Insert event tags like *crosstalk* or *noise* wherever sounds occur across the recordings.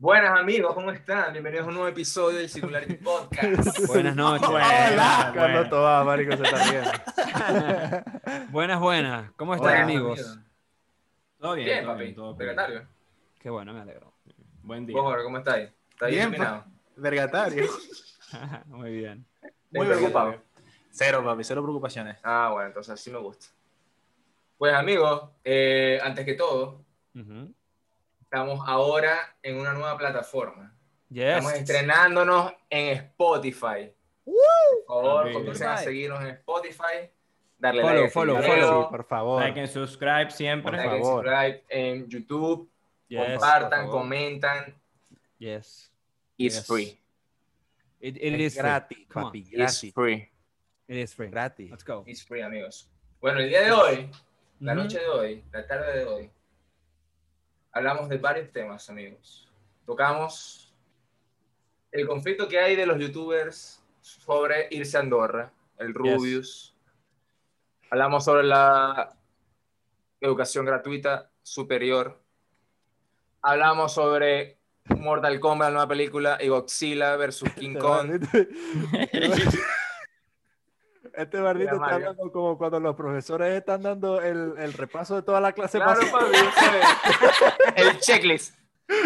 Buenas amigos, ¿cómo están? Bienvenidos a un nuevo episodio del Singularity Podcast. *laughs* Buenas noches. Hola, Buenas, Carlos Tobá, marico, se está bien. *laughs* buenas, buenas. ¿Cómo están, Buenas, amigos? Todo bien, Bien, todo papi. bien, todo bien. Secretario. Qué bueno, me alegro. Buen día. Vos, Jorge, ¿cómo estáis? ¿Estáis Bien, iluminado? Vergatario. *laughs* Muy bien. Muy Bien, preocupado. vergatario. Cero, papi, cero preocupaciones. Ah, bueno, entonces así me gusta. Pues amigos, eh, antes que todo, Ujú. Estamos ahora en una nueva plataforma. Yes. Estamos estrenándonos en Spotify. Por favor, comiencen a seguirnos en Spotify. Darle Follow, like follow, follow. Sí, por favor. Like and subscribe siempre. Por like and favor. subscribe en YouTube. Yes, compartan, comentan. Yes. It's Yes. free. It, it Es is free. gratis, Come on. papi, It's gratis. free. It is free. Gratis. Let's go. It's free, amigos. Bueno, el día de hoy, la Ujú. noche de hoy, la tarde de hoy, hablamos de varios temas, amigos. Tocamos el conflicto que hay de los youtubers sobre irse a Andorra, el Rubius. Hablamos sobre la educación gratuita superior. Hablamos sobre Mortal Kombat, la nueva película, y Godzilla versus *laughs* King Kong. *laughs* Este bardito Mira, está Mario. hablando como cuando los profesores están dando el, el repaso de toda la clase Claro, ¿sabes? *laughs* El checklist.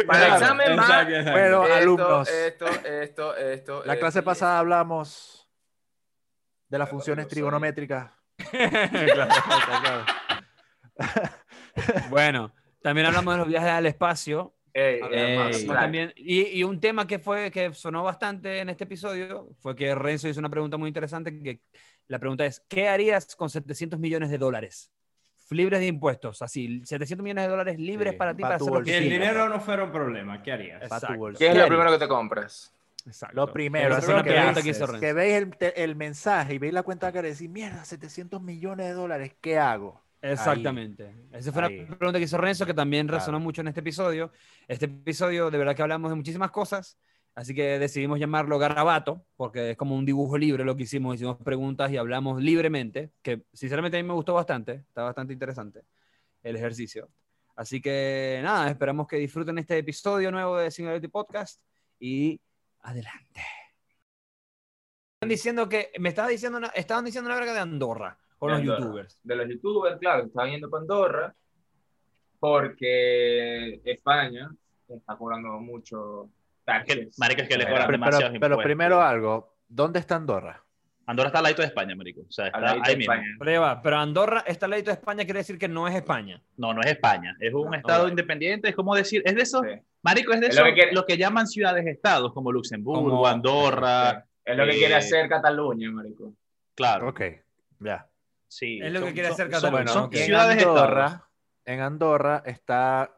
Para el examen va Exacto, exacto. Bueno, esto, alumnos. Esto, esto, esto. La esto clase y pasada hablamos de las funciones trigonométricas. *laughs* Claro. *laughs* bueno, también hablamos de los viajes al espacio. esto. Ey, Ey. también, y, y un tema que fue que sonó bastante en este episodio fue que Renzo hizo una pregunta muy interesante que la pregunta es ¿qué harías con 700 millones de dólares? Libres de impuestos, así, 700 millones de dólares libres Sí, para ti pa' para tu hacer lo que Si el dinero no fuera un problema, ¿qué harías? Exacto. ¿Qué es ¿Qué lo harías? primero que te compras? Exacto. Lo primero, fue la que pregunta que hizo Renzo. que veis el, el mensaje y veis la cuenta que decís, mierda, 700 millones de dólares, ¿qué hago? Exactamente. Esa fue Ahí. la pregunta que hizo Renzo, que también Claro. resonó mucho en este episodio. Este episodio, de verdad que hablamos de muchísimas cosas, así que decidimos llamarlo Garabato, porque es como un dibujo libre lo que hicimos. Hicimos preguntas y hablamos libremente, que sinceramente a mí me gustó bastante, está bastante interesante el ejercicio. Así que nada, esperamos que disfruten este episodio nuevo de Singularity Podcast y adelante. Están diciendo que, me estaba diciendo, una- estaban diciendo una verga de Andorra con De los Andorra. youtubers. De los youtubers, claro, estaban yendo para Andorra porque España está cobrando mucho Marico, es que le Pero- cobran Pero, demasiados pero- pero impuestos. primero algo, ¿dónde está Andorra? Andorra está al ladito de España, marico. O sea, Al está ahí mismo. España. Pero, pero Andorra, está al ladito de España, quiere decir que no es España. No, no es España. Es un No, estado no. independiente. Es como decir, es de esos, Sí. marico, es de Es esos, lo lo que que, quiere- llaman ciudades-estados, como Luxemburgo, Como- Andorra. Es lo que Eh, quiere hacer Cataluña, marico. Claro, Ok, ya. sí. Es lo que Son- quiere son- hacer son- Cataluña, Bueno, son ok. en ciudades-estados. Andorra, en Andorra está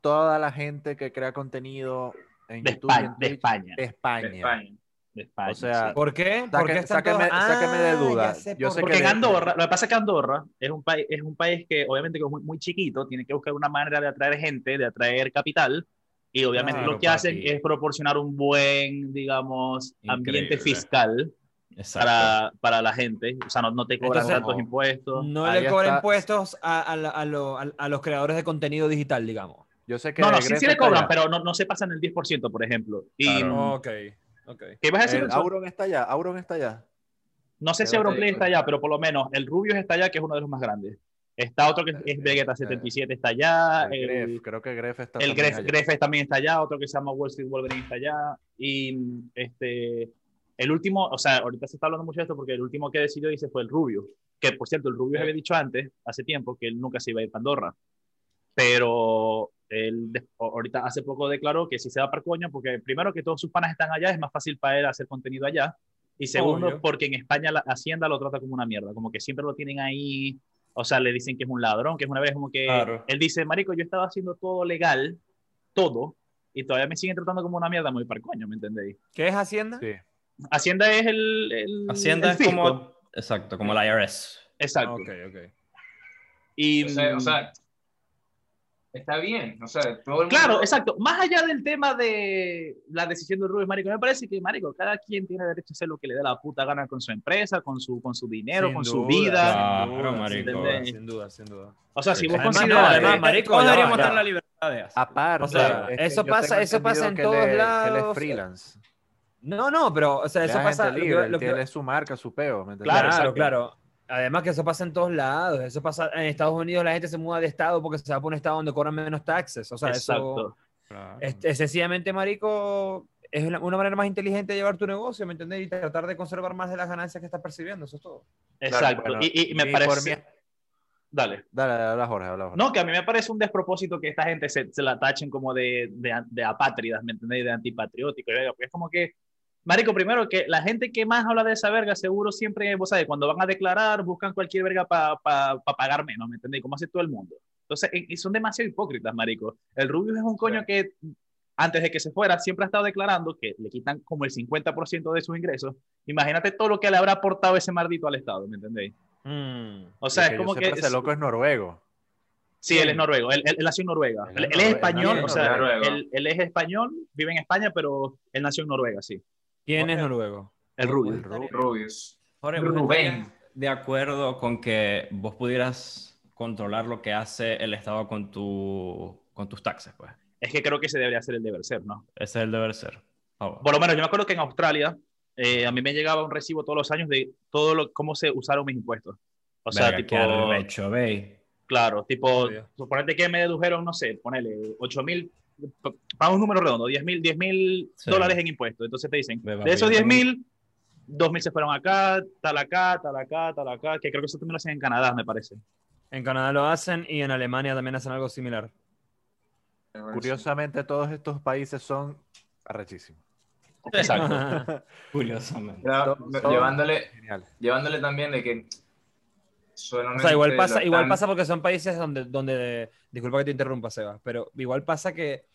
toda la gente que crea contenido en De YouTube España, en de España. de España. De España. de España, O sea, sí. ¿Por qué? ¿Por qué sáqueme- todos- sáqueme de Ah, duda. ya sé Yo por sé. Porque en de- Andorra, lo que pasa es que Andorra es un país, es un país que obviamente como es muy, muy chiquito, tiene que buscar una manera de atraer gente, de atraer capital, y obviamente Claro, lo que papi. hacen es proporcionar un buen, digamos, ambiente Increíble. fiscal Exacto. para, para la gente. O sea, no, no te cobran Entonces, tantos impuestos. No Ahí le cobran impuestos a, a a lo- a- a los creadores de contenido digital, digamos. Yo sé que No, no, sí, sí le cobran, allá. pero no, no se pasan el 10%, por ejemplo. Y, Claro. Ok, ok. ¿Qué vas a decir? Renzo? Auron está allá, Auron está allá. No sé si te Auronplay digo. está allá, pero por lo menos el Rubius está allá, que es uno de los más grandes. Está otro que es Eh, Vegeta eh, 77 está allá. El El, Gref, creo que Gref está el Gref, allá. Grefes también está allá, otro que se llama Wall Street Wolverine está allá. Y este, el último, o sea, ahorita se está hablando mucho de esto porque el último que decidió dice fue el Rubio. Que por cierto, el Rubio Sí. había dicho antes, hace tiempo, que él nunca se iba a ir a Pandorra. Pero él ahorita hace poco declaró que si se va para coño, porque primero que todos sus panas están allá, es más fácil para él hacer contenido allá. Y segundo, Obvio. porque en España la Hacienda lo trata como una mierda, como que siempre lo tienen ahí, o sea, le dicen que es un ladrón, que es una vez como que Claro. él dice, marico, yo estaba haciendo todo legal, todo, y todavía me siguen tratando como una mierda, muy para coño, ¿me entendéis? ¿Qué es Hacienda? Sí. Hacienda es el, el Hacienda el es como. Exacto, como la IRS. Exacto. Ok, ok. Y, O sea, o sea, está bien. O sea, todo el mundo... Claro, exacto. Más allá del tema de la decisión de Rubén, Marico, me parece que, Marico, cada quien tiene derecho a hacer lo que le dé la puta gana con su empresa, con su, con su dinero, Sin con su vida. Claro, sin duda, marico. sin duda, sin duda. O sea, si vos Además, consideras... no, además, marico, todos deberíamos la libertad de hacer. Aparte, O sea, es que eso pasa- eso pasa en todos es- que él lados. es freelance. No, no, pero, o sea, eso es pasa. lo libre, lo él que- tiene su marca, su peo. Claro, Claro, exacto. claro. Además que eso pasa en todos lados. Eso pasa en Estados Unidos, la gente se muda de estado porque se va por un estado donde cobran menos taxes. O sea, Exacto. eso es, es sencillamente, marico, es una, una manera más inteligente de llevar tu negocio, ¿me entendés? Y tratar de conservar más de las ganancias que estás percibiendo. Eso es todo. Exacto. Bueno, y, y me parece... mí- Dale. Dale, dale, habla Jorge, habla Jorge. No, que a mí me parece un despropósito que esta gente se, se la tachen como de, de, de apátridas, ¿me entendéis? De antipatriótico. es como que, marico, primero que la gente que más habla de esa verga, seguro siempre, vos sabés, cuando van a declarar, buscan cualquier verga para pagar menos, ¿me entendéis? Como hace todo el mundo. Entonces, y y son demasiado hipócritas, marico. El Rubio es un coño que antes de que se fuera, siempre ha estado declarando que le quitan como el 50% de sus ingresos. Imagínate todo lo que le habrá aportado ese mardito al Estado, ¿me entendéis? Mm. O sea, es que como que... ese loco es noruego. Sí, él es noruego, él, él- él nació en Noruega. Él Él, es él es noruego, español, o sea, él es español, vive en España, pero él nació en Noruega, sí. ¿Quién es noruego? El rubio. El rubio. Rubius. Jorge, ¿vos Rubén. de acuerdo con que vos pudieras controlar lo que hace el Estado con, tu, con tus taxes, pues. Es que creo que ese debería ser el deber ser, ¿no? Ese es el deber ser. Bueno. Por lo menos yo me acuerdo que en Australia eh, a mí me llegaba un recibo todos los años de todo lo, cómo se usaron mis impuestos. O sea, Verga, tipo, qué arrecho, claro, tipo, Obvio. suponete que me dedujeron, no sé, ponele 8 mil, para un número redondo, 10 mil 10 mil Sí. dólares en impuestos. Entonces te dicen, de esos papi, 10 mil, 2 mil se fueron acá, tal acá, tal acá, tal acá, que creo que eso también lo hacen en Canadá, me parece. En Canadá lo hacen y en Alemania también hacen algo similar. Curiosamente, todos estos países son arrechísimos. Exacto. *laughs* Curiosamente. Llevándole, Genial. llevándole también de que O sea, igual pasa, lo igual pasa porque son países donde, donde, disculpa que te interrumpa, Seba, pero igual pasa que,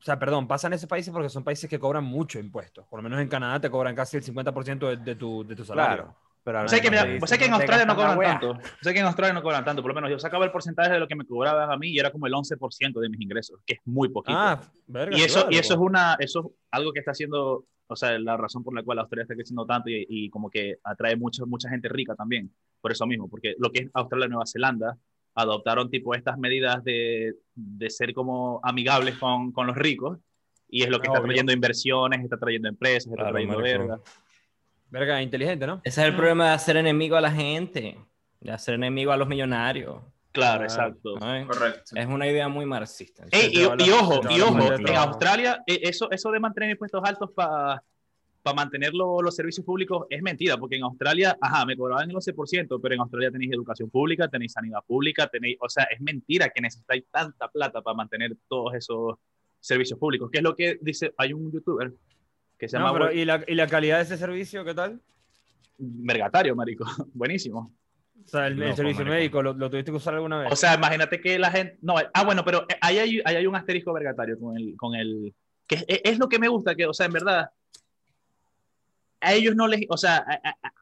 o sea, perdón, pasan esos países porque son países que cobran mucho impuestos. Por lo menos en Canadá te cobran casi el 50% de, de tu, de tu salario. Claro. Pero O sea que, mira, o sea que en Australia no cobran tanto. O sea que en Australia no cobran tanto. Por lo menos yo sacaba el porcentaje de lo que me cobraban a mí y era como el 11% de mis ingresos, que es muy poquito. Ah, verga, y eso, claro, y eso es una, eso es algo que está haciendo, o sea, la razón por la cual Australia está creciendo tanto y, y como que atrae mucha, mucha gente rica también, por eso mismo, porque lo que es Australia y Nueva Zelanda adoptaron tipo estas medidas de, de ser como amigables con, con los ricos y es lo que está Obvio. trayendo inversiones, está trayendo empresas, está Claro, trayendo verga. Verga, inteligente, ¿no? Ese es el problema de hacer enemigo a la gente, de hacer enemigo a los millonarios. Claro, exacto. ¿no? Correcto. Es una idea muy marxista. Ey, y, ojo, y ojo, en. Australia eh, eso, eso de mantener impuestos altos para mantener lo- los servicios públicos es mentira, porque en Australia, ajá, me cobraban el 11%, pero en Australia tenéis educación pública, tenéis sanidad pública, tenéis, o sea, es mentira que necesitáis tanta plata para mantener todos esos servicios públicos, que es lo que dice, hay un youtuber que se No, llama pero, ¿y, la, ¿Y la calidad de ese servicio qué tal? Mergatario, marico, *laughs* buenísimo. O sea, el, el servicio médico, ¿lo, lo tuviste que usar alguna vez? O sea, imagínate que la gente. No, ah, bueno, pero ahí hay, ahí hay un asterisco vergatario con el. Con el que es, es lo que me gusta, que, o sea, en verdad, a ellos no les. O sea, a- a-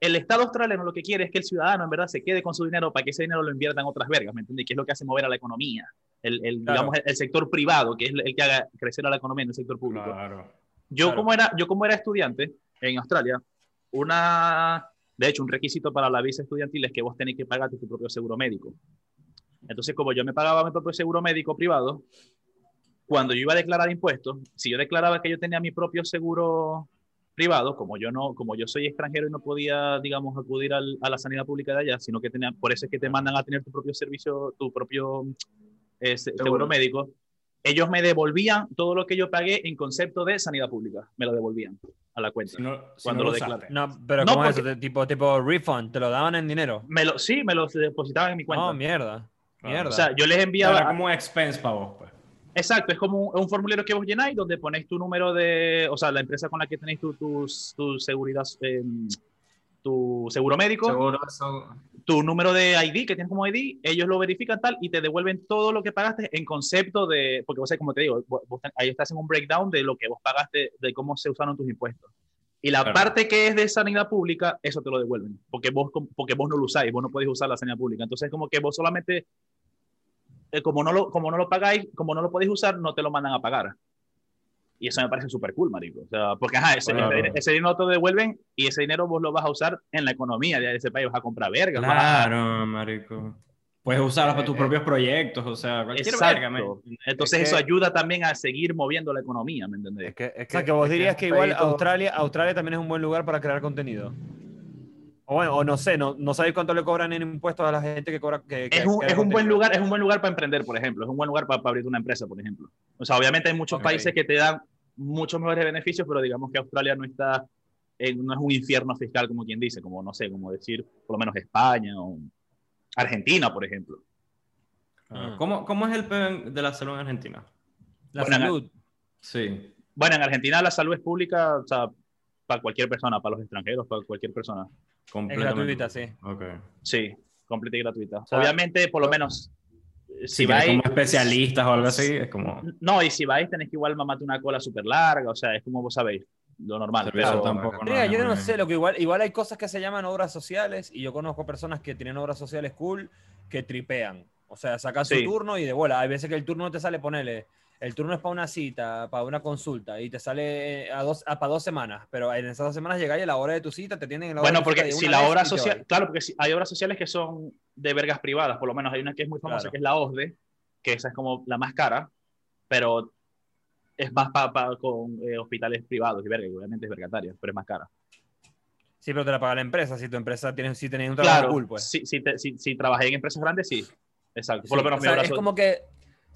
el Estado australiano lo que quiere es que el ciudadano, en verdad, se quede con su dinero para que ese dinero lo invierta en otras vergas, ¿me entiendes? Que es lo que hace mover a la economía. El, el, Claro. digamos, el, sector privado, que es el, el que haga crecer a la economía en el sector público. Claro. Yo, Claro. como era, yo como era estudiante en Australia, una, de hecho, un requisito para la visa estudiantil es que vos tenés que pagarte tu propio seguro médico. Entonces, como yo me pagaba mi propio seguro médico privado, cuando yo iba a declarar impuestos, si yo declaraba que yo tenía mi propio seguro privado, como yo no, como yo soy extranjero y no podía, digamos, acudir al- a la sanidad pública de allá, sino que tenía, por eso es que te mandan a tener tu propio servicio, tu propio eh, se- seguro Seguro. médico, ellos me devolvían todo lo que yo pagué en concepto de sanidad pública, me lo devolvían a la cuenta. Si no, si Cuando no lo declaré. no, pero No, ¿cómo es eso? Tipo, tipo refund, ¿te lo daban en dinero? Me lo, sí, me los depositaban en mi cuenta. No, mierda. Claro. Mierda. o sea, yo les Era enviaba... como expense para vos, pues. Exacto, es como un, un formulario que vos llenáis donde ponéis tu número de, o sea, la empresa con la que tenéis tu, tu, tu seguridad, eh, tu seguro médico, Seguro tu número de ID que tienes como ID, ellos lo verifican tal y te devuelven todo lo que pagaste en concepto de, porque vos sabés, como te digo, vos, ahí estás en un breakdown de lo que vos pagaste, de cómo se usaron tus impuestos. Y la Claro. parte que es de sanidad pública, eso te lo devuelven, porque vos, porque vos no lo usáis, vos no podéis usar la sanidad pública. Entonces, como que vos solamente eh, como, no lo, como no lo pagáis, como no lo podéis usar, no te lo mandan a pagar. Y eso me parece súper cool, marico. O sea, porque ajá, ese, Claro. ese- ese dinero te lo devuelven y ese dinero vos lo vas a usar en la economía de ese país. Vas a comprar verga. a- Claro, marico. Puedes usarlo para tus Eh, propios proyectos, o sea, cualquier Exacto. verga, man. Entonces Es eso que- ayuda también a seguir moviendo la economía, ¿me entendés? Es que, es O sea, que vos es dirías que igual Australia, Australia también es un buen lugar para crear contenido. O bueno, o no sé, no, no sabéis cuánto le cobran en impuestos a la gente que cobra. Que, que es un, es un buen lugar, es un buen lugar para emprender, por ejemplo. Es un buen lugar para, para abrir una empresa, por ejemplo. O sea, obviamente hay muchos Ok. países que te dan muchos mejores beneficios, pero digamos que Australia no está, en- no es un infierno fiscal como quien dice, como no sé, como decir por lo menos España o Argentina, por ejemplo. Ah, ¿Cómo, ¿Cómo es el peo de la salud en Argentina? La Bueno, salud. Sí. Bueno, en Argentina la salud es pública, o sea, para cualquier persona, para los extranjeros, para cualquier persona. Es gratuita, sí. Ok. Sí, completa y gratuita. sea, Obviamente, por lo menos, Si si vais... como especialistas o algo así, es como No, y si vais tenés que igual mamarte una cola súper larga, o sea, es como vos sabéis, lo normal. Pero, tampoco. Mira, es yo no sé, lo que igual, igual hay cosas que se llaman obras sociales y yo conozco personas que tienen obras sociales cool que tripean. O sea, sacan Sí. su turno y de bola. Hay veces que el turno no te sale, ponele. El turno es para una cita, para una consulta y te sale eh, a dos, a, para dos semanas, pero en esas dos semanas llegáis a la hora de tu cita, te tienen en la hora Bueno, de tu cita porque de si la te social, claro, porque si hay obras sociales que son de vergas privadas, por lo menos hay una que es muy famosa, Claro. que es la OSDE, que esa es como la más cara, pero es más para con eh, hospitales privados y verga, y obviamente es vergataria, pero es más cara. Sí, pero te la paga la empresa. Si tu empresa tiene, si tenés un trabajo Claro, cool, pues. si, si, te- si, si trabajé en empresas grandes, sí, exacto. Por Sí, lo menos o mi sea, obra es como que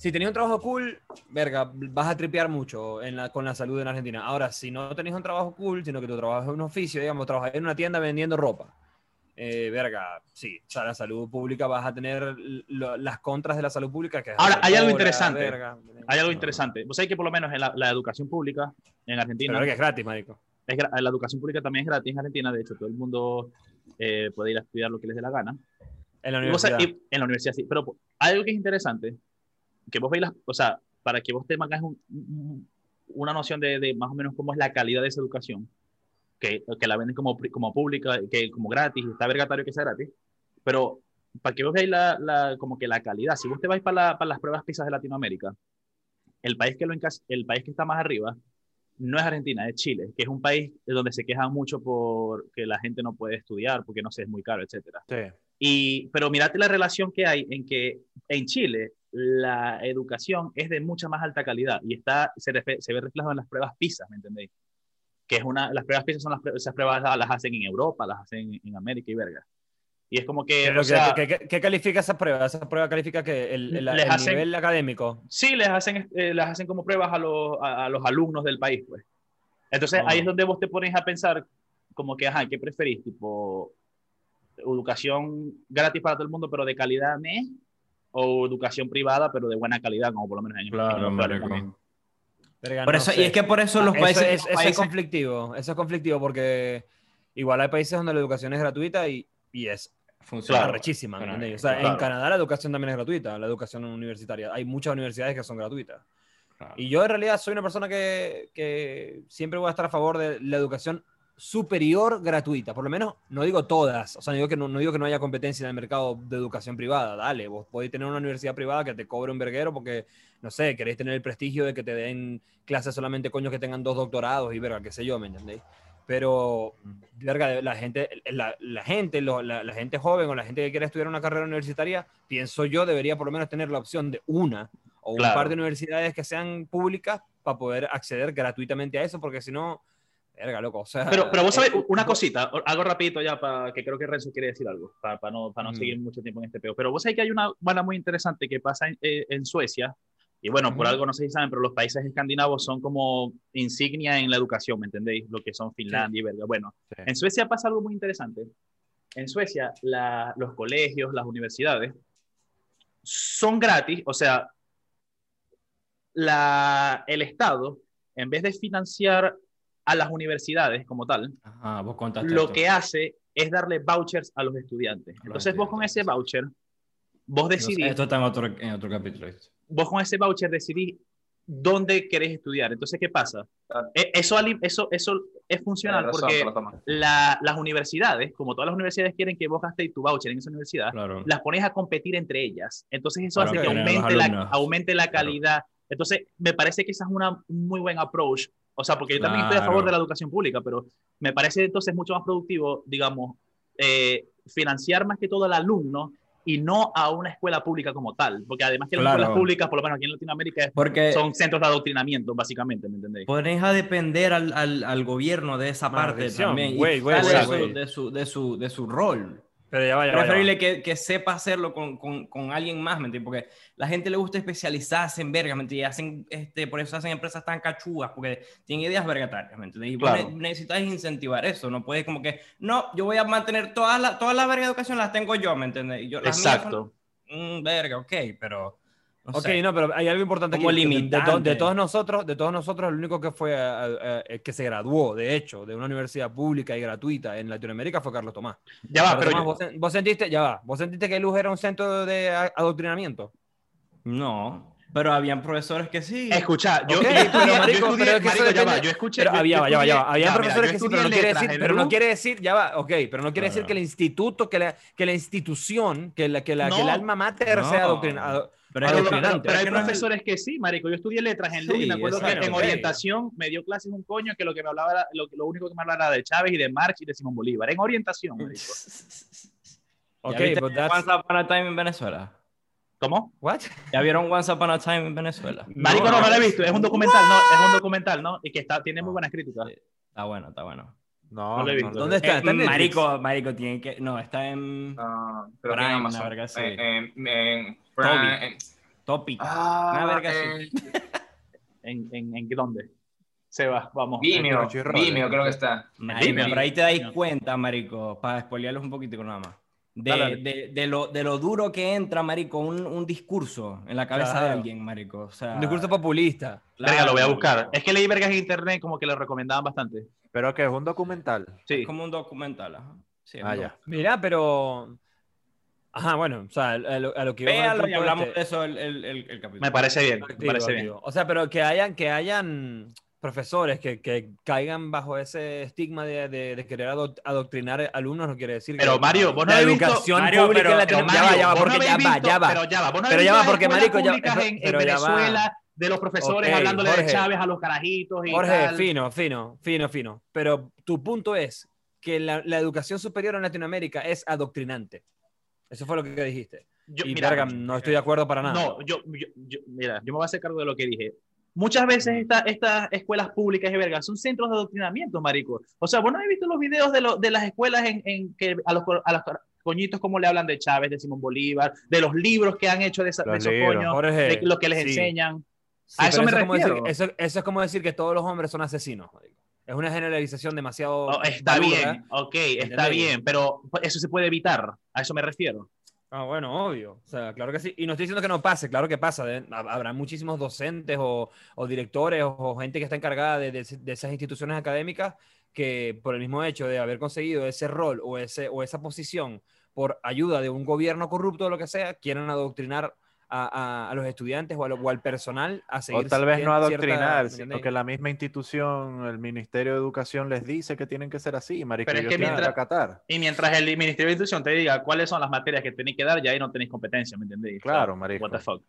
si tenías un trabajo cool, verga, vas a tripear mucho en la, con la salud en Argentina. Ahora, si no tenés un trabajo cool, sino que tu trabajo es un oficio, digamos, trabajas en una tienda vendiendo ropa, eh, verga, sí, o sea, la salud pública vas a tener lo- las contras de la salud pública. Que Ahora, hay algo interesante. verga. Hay algo interesante. Vos sabés que por lo menos en la, la educación pública en Argentina, Pero que es gratis, marico. es la educación pública también es gratis en Argentina, de hecho, todo el mundo eh, puede ir a estudiar lo que les dé la gana. En la Y vos sabés- universidad. y en la universidad sí, pero algo que es interesante, que vos veis las, o sea, para que vos te mangas un- un- una noción de, de más o menos cómo es la calidad de esa educación, que, que la venden como, como pública, que como gratis, está vergatario que sea gratis, pero para que vos veáis la, la- como que la calidad, si vos te vais para, la- para las pruebas PISA de Latinoamérica, el país, que lo encas- el país que está más arriba no es Argentina, es Chile, que es un país donde se quejan mucho por que la gente no puede estudiar, porque no sé, es muy caro, etcétera. Sí. Y, pero mirate la relación que hay en que en Chile la educación es de mucha más alta calidad y está, se, ve reflejado en las pruebas PISA, ¿me entendéis? Que es una, las pruebas PISA son las, esas pruebas las, hacen en Europa, las hacen en América y verga. Y es como que, o sea, ¿qué, qué- qué califica esa prueba? Esa prueba califica que el, el- Les el hacen- nivel académico. sí, les hacen, eh, les hacen como pruebas a los, a, a los alumnos del país, pues. Entonces Ah. ahí es donde vos te pones a pensar como que, ajá, ¿qué preferís? Tipo, educación gratis para todo el mundo, pero de calidad, ¿me? O educación privada, pero de buena calidad, como por lo menos en Claro. Verga, Por no eso, sé. y es que por eso los Ah, países. Eso, es, los eso es países- conflictivo, eso es conflictivo porque igual hay países donde la educación es gratuita y, y es funciona. Claro. arrechísima, ¿me Claro, entendéis? O sea, claro. en Canadá la educación también es gratuita, la educación universitaria. Hay muchas universidades que son gratuitas. Claro. Y yo en realidad soy una persona que, que siempre voy a estar a favor de la educación superior gratuita, por lo menos no digo todas, o sea, no digo que no, no digo que no haya competencia en el mercado de educación privada, dale, vos podéis tener una universidad privada que te cobre un verguero porque, no sé, queréis tener el prestigio de que te den clases solamente coños que tengan dos doctorados y verga, qué sé yo, ¿me entendéis? Pero, verga, la gente, la, la gente, lo- la, la gente joven o la gente que quiere estudiar una carrera universitaria, pienso yo, debería por lo menos tener la opción de una o un Claro. par de universidades que sean públicas para poder acceder gratuitamente a eso, porque si no, verga, loco, o sea... Pero, pero vos sabés, eh, una cosita, algo rapidito ya, para que creo que Renzo quiere decir algo, para, para no, para no Mm. seguir mucho tiempo en este peo. Pero vos sabés que hay una bala muy interesante que pasa en, eh, en Suecia, y bueno, por algo no sé si saben, pero los países escandinavos son como insignia en la educación, ¿me entendéis? Lo que son Finlandia y verga. Bueno, Sí. en Suecia pasa algo muy interesante. En Suecia, la- los colegios, las universidades son gratis, o sea, la, el Estado, en vez de financiar a las universidades como tal, Ajá, vos contaste lo esto. que hace es darle vouchers a los estudiantes. Entonces vos con ese voucher, vos decidís, Esto está en otro, en otro capítulo. vos con ese voucher decidís dónde querés estudiar. Entonces, ¿qué pasa? Eh, Eso, eso, eso es funcional porque la- las universidades, como todas las universidades quieren que vos gastéis tu voucher en esa universidad, Claro. las pones a competir entre ellas. Entonces eso hace que los aumente la, aumente la Claro. calidad. Entonces me parece que esa es una, un muy buen approach. O sea, porque yo también estoy a favor Claro. de la educación pública, pero me parece entonces mucho más productivo, digamos, eh, financiar más que todo al alumno y no a una escuela pública como tal. Porque además que las Claro. escuelas públicas, por lo menos aquí en Latinoamérica, Porque son centros de adoctrinamiento, básicamente, ¿me entendéis? pones a depender al, al, al gobierno de esa parte Maldición. también. y Güey, güey, sale güey, de su- güey. de, su, de, su, de su rol. Pero ya va, ya va, ya va. Preferible que, que sepa hacerlo con, con, con alguien más, ¿me entiendes? Porque la gente le gusta especializarse en verga, ¿me entiendes? Y hacen, este, por eso hacen empresas tan cachudas, porque tienen ideas vergatarias, ¿me entiendes? Y Claro. ne- necesitas incentivar eso, no puedes como que, no, yo voy a mantener todas las todas las verga de educación las tengo yo, ¿me entiendes? Y yo, las mías son, Exacto. mm, verga, ok, pero... No Ok, sé. no, pero hay algo importante Como aquí. de- to- de todos nosotros, de todos nosotros, el único que fue a- a- a- que se graduó, de hecho, de una universidad pública y gratuita en Latinoamérica fue Carlos Tomás. Ya va, Carlos pero Tomás, yo- vos, sen- vos sentiste, ya va, vos sentiste que Luz era un centro de adoctrinamiento. No, pero habían profesores que sí. Escucha, yo, Ok, yo pero, marico, yo estudié- pero marico, ya va, yo escuché, Pero yo- había, yo va, ya va, ya va. ya, mira, profesores yo que sí, pero no quiere decir, pero no quiere decir, ya va, ok, pero no quiere decir que el instituto, que la, que la institución, que la, que la, que el No. alma mater No. sea adoctrinada. Pero Pero, es pero- pero hay profesores que sí, marico. Yo estudié letras en LU y Sí, me acuerdo que en orientación me dio clases un coño que lo que me hablaba era, lo, lo único que me hablaba era de Chávez y de Marx y de Simón Bolívar. En orientación, marico. Ok, ¿Ya viste but that's- Once Upon a Time en Venezuela? ¿Cómo? What? ¿Ya vieron Once Upon a Time en Venezuela? Marico, no, no lo he visto. Es un documental, no, es un documental, ¿no? Y que está, tiene muy buenas críticas. Sí. Está bueno, está bueno. No, No lo he visto. ¿Dónde está? Eh, ¿Está en marico, marico, tiene que... No, está en Ah, creo que Prime, en una Amazon. verga así. En- en- en. Prime, en- Topic. Ah, Una verga *laughs* en ¿En, en, en dónde? Seba, vamos. Vimeo. Vimeo creo que está. Marico, Dime. pero ahí te dais cuenta, marico, para spoilearlos un poquito nada más. De, Dale, dale. de, de lo, de lo duro que entra, marico, un, un discurso en la cabeza de Claro. alguien, marico. O sea, Un discurso populista. claro, Verga, lo voy a buscar. Es que leí vergas en internet como que lo recomendaban bastante. Pero que es un documental. Sí. Es como un documental, ajá. Sí, Ah, ya. Mira, pero. Ajá, bueno, o sea, a lo, a lo que Véanlo y hablamos este- de eso el, el, el, el capítulo. Me parece bien. Me Activo, parece bien. activo. O sea, pero que hayan, que hayan profesores que, que caigan bajo ese estigma de, de- de querer ado- adoctrinar alumnos no quiere decir Pero que Mario, vos no la habéis visto- educación Mario, pública pero- en Latinoamérica- ya va, ya va, vos no porque ya habéis va, visto- ya va. Pero ya va, vos no Pero ya va, visto porque, marico, ya- eso- en, en pero va. Venezuela de los profesores Ok, hablándole Jorge. de Chávez a los carajitos y Jorge, tal. fino, fino, fino, fino. Pero tu punto es que la, la educación superior en Latinoamérica es adoctrinante. Eso fue lo que dijiste. Yo- y mira, no estoy de acuerdo para nada. No, yo, yo, yo- mira, yo me voy a hacer cargo de lo que dije. Muchas veces esta- estas escuelas públicas de verga son centros de adoctrinamiento, marico. O sea, vos no has visto los videos de, lo- de las escuelas en, en que a los, a los coñitos como le hablan de Chávez, de Simón Bolívar, de los libros que han hecho de, esa- de esos libros. coños, Jorge, de lo que les sí. enseñan. Sí, a eso me es como decir- refiero. eso, eso es como decir que todos los hombres son asesinos. Es una generalización demasiado. Oh, está bien, ok, está bien, pero eso se puede evitar. A eso me refiero. Ah, bueno, obvio. O sea, claro que sí. Y no estoy diciendo que no pase, claro que pasa. Habrá muchísimos docentes o, directores o gente que está encargada de, de- esas instituciones académicas que por el mismo hecho de haber conseguido ese rol o, o esa posición por ayuda de un gobierno corrupto o lo que sea, quieren adoctrinar a, a- a los estudiantes o, al- o al personal a seguir O tal vez no cierta- adoctrinar, ¿me sino entendés? que la misma institución, el Ministerio de Educación les dice que tienen que ser así, marico. Pero es que mientras- acatar. Y mientras el Ministerio de Institución te diga cuáles son las materias que tenéis que dar, ya ahí no tenéis competencia, ¿me entendéis? Claro, marico. What the fuck.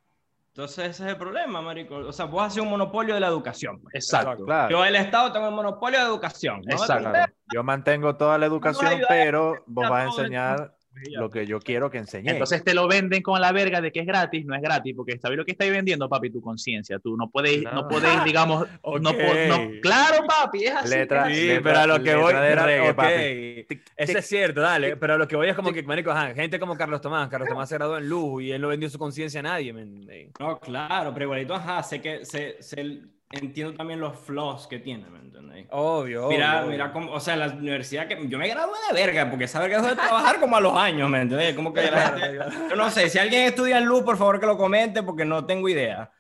Entonces ese es el problema, marico. O sea, vos haces un monopolio de la educación. pues. Exacto. Claro. Yo, el Estado, tengo el monopolio de educación. ¿no? Exacto. Yo mantengo toda la educación, pero vos vas a enseñar lo que yo quiero que enseñe. Entonces te lo venden con la verga de que es gratis, no es gratis, porque sabes lo que estáis vendiendo, papi, tu conciencia. Tú no puedes, no, No. puedes, *laughs* digamos, no, no- claro, papi, es así. Letra-. Sí, letra- pero a lo que letra voy. reggae, papi. Eso es cierto, dale. Pero a lo que voy es como que, marico, ajá, gente como Carlos Tomás. Carlos Tomás se graduó en luz y él no vendió su conciencia a nadie. Eh, No, claro, pero igualito, ajá, sé que sé- entiendo también los flaws que tiene, ¿me entendés? Obvio. Mira, obvio, mira cómo, o sea, la universidad que yo me gradué de verga, porque esa verga dejó de trabajar como a los años, ¿me entiendes? Como que *laughs* la gente- yo no sé, si alguien estudia en luz, por favor que lo comente, porque no tengo idea.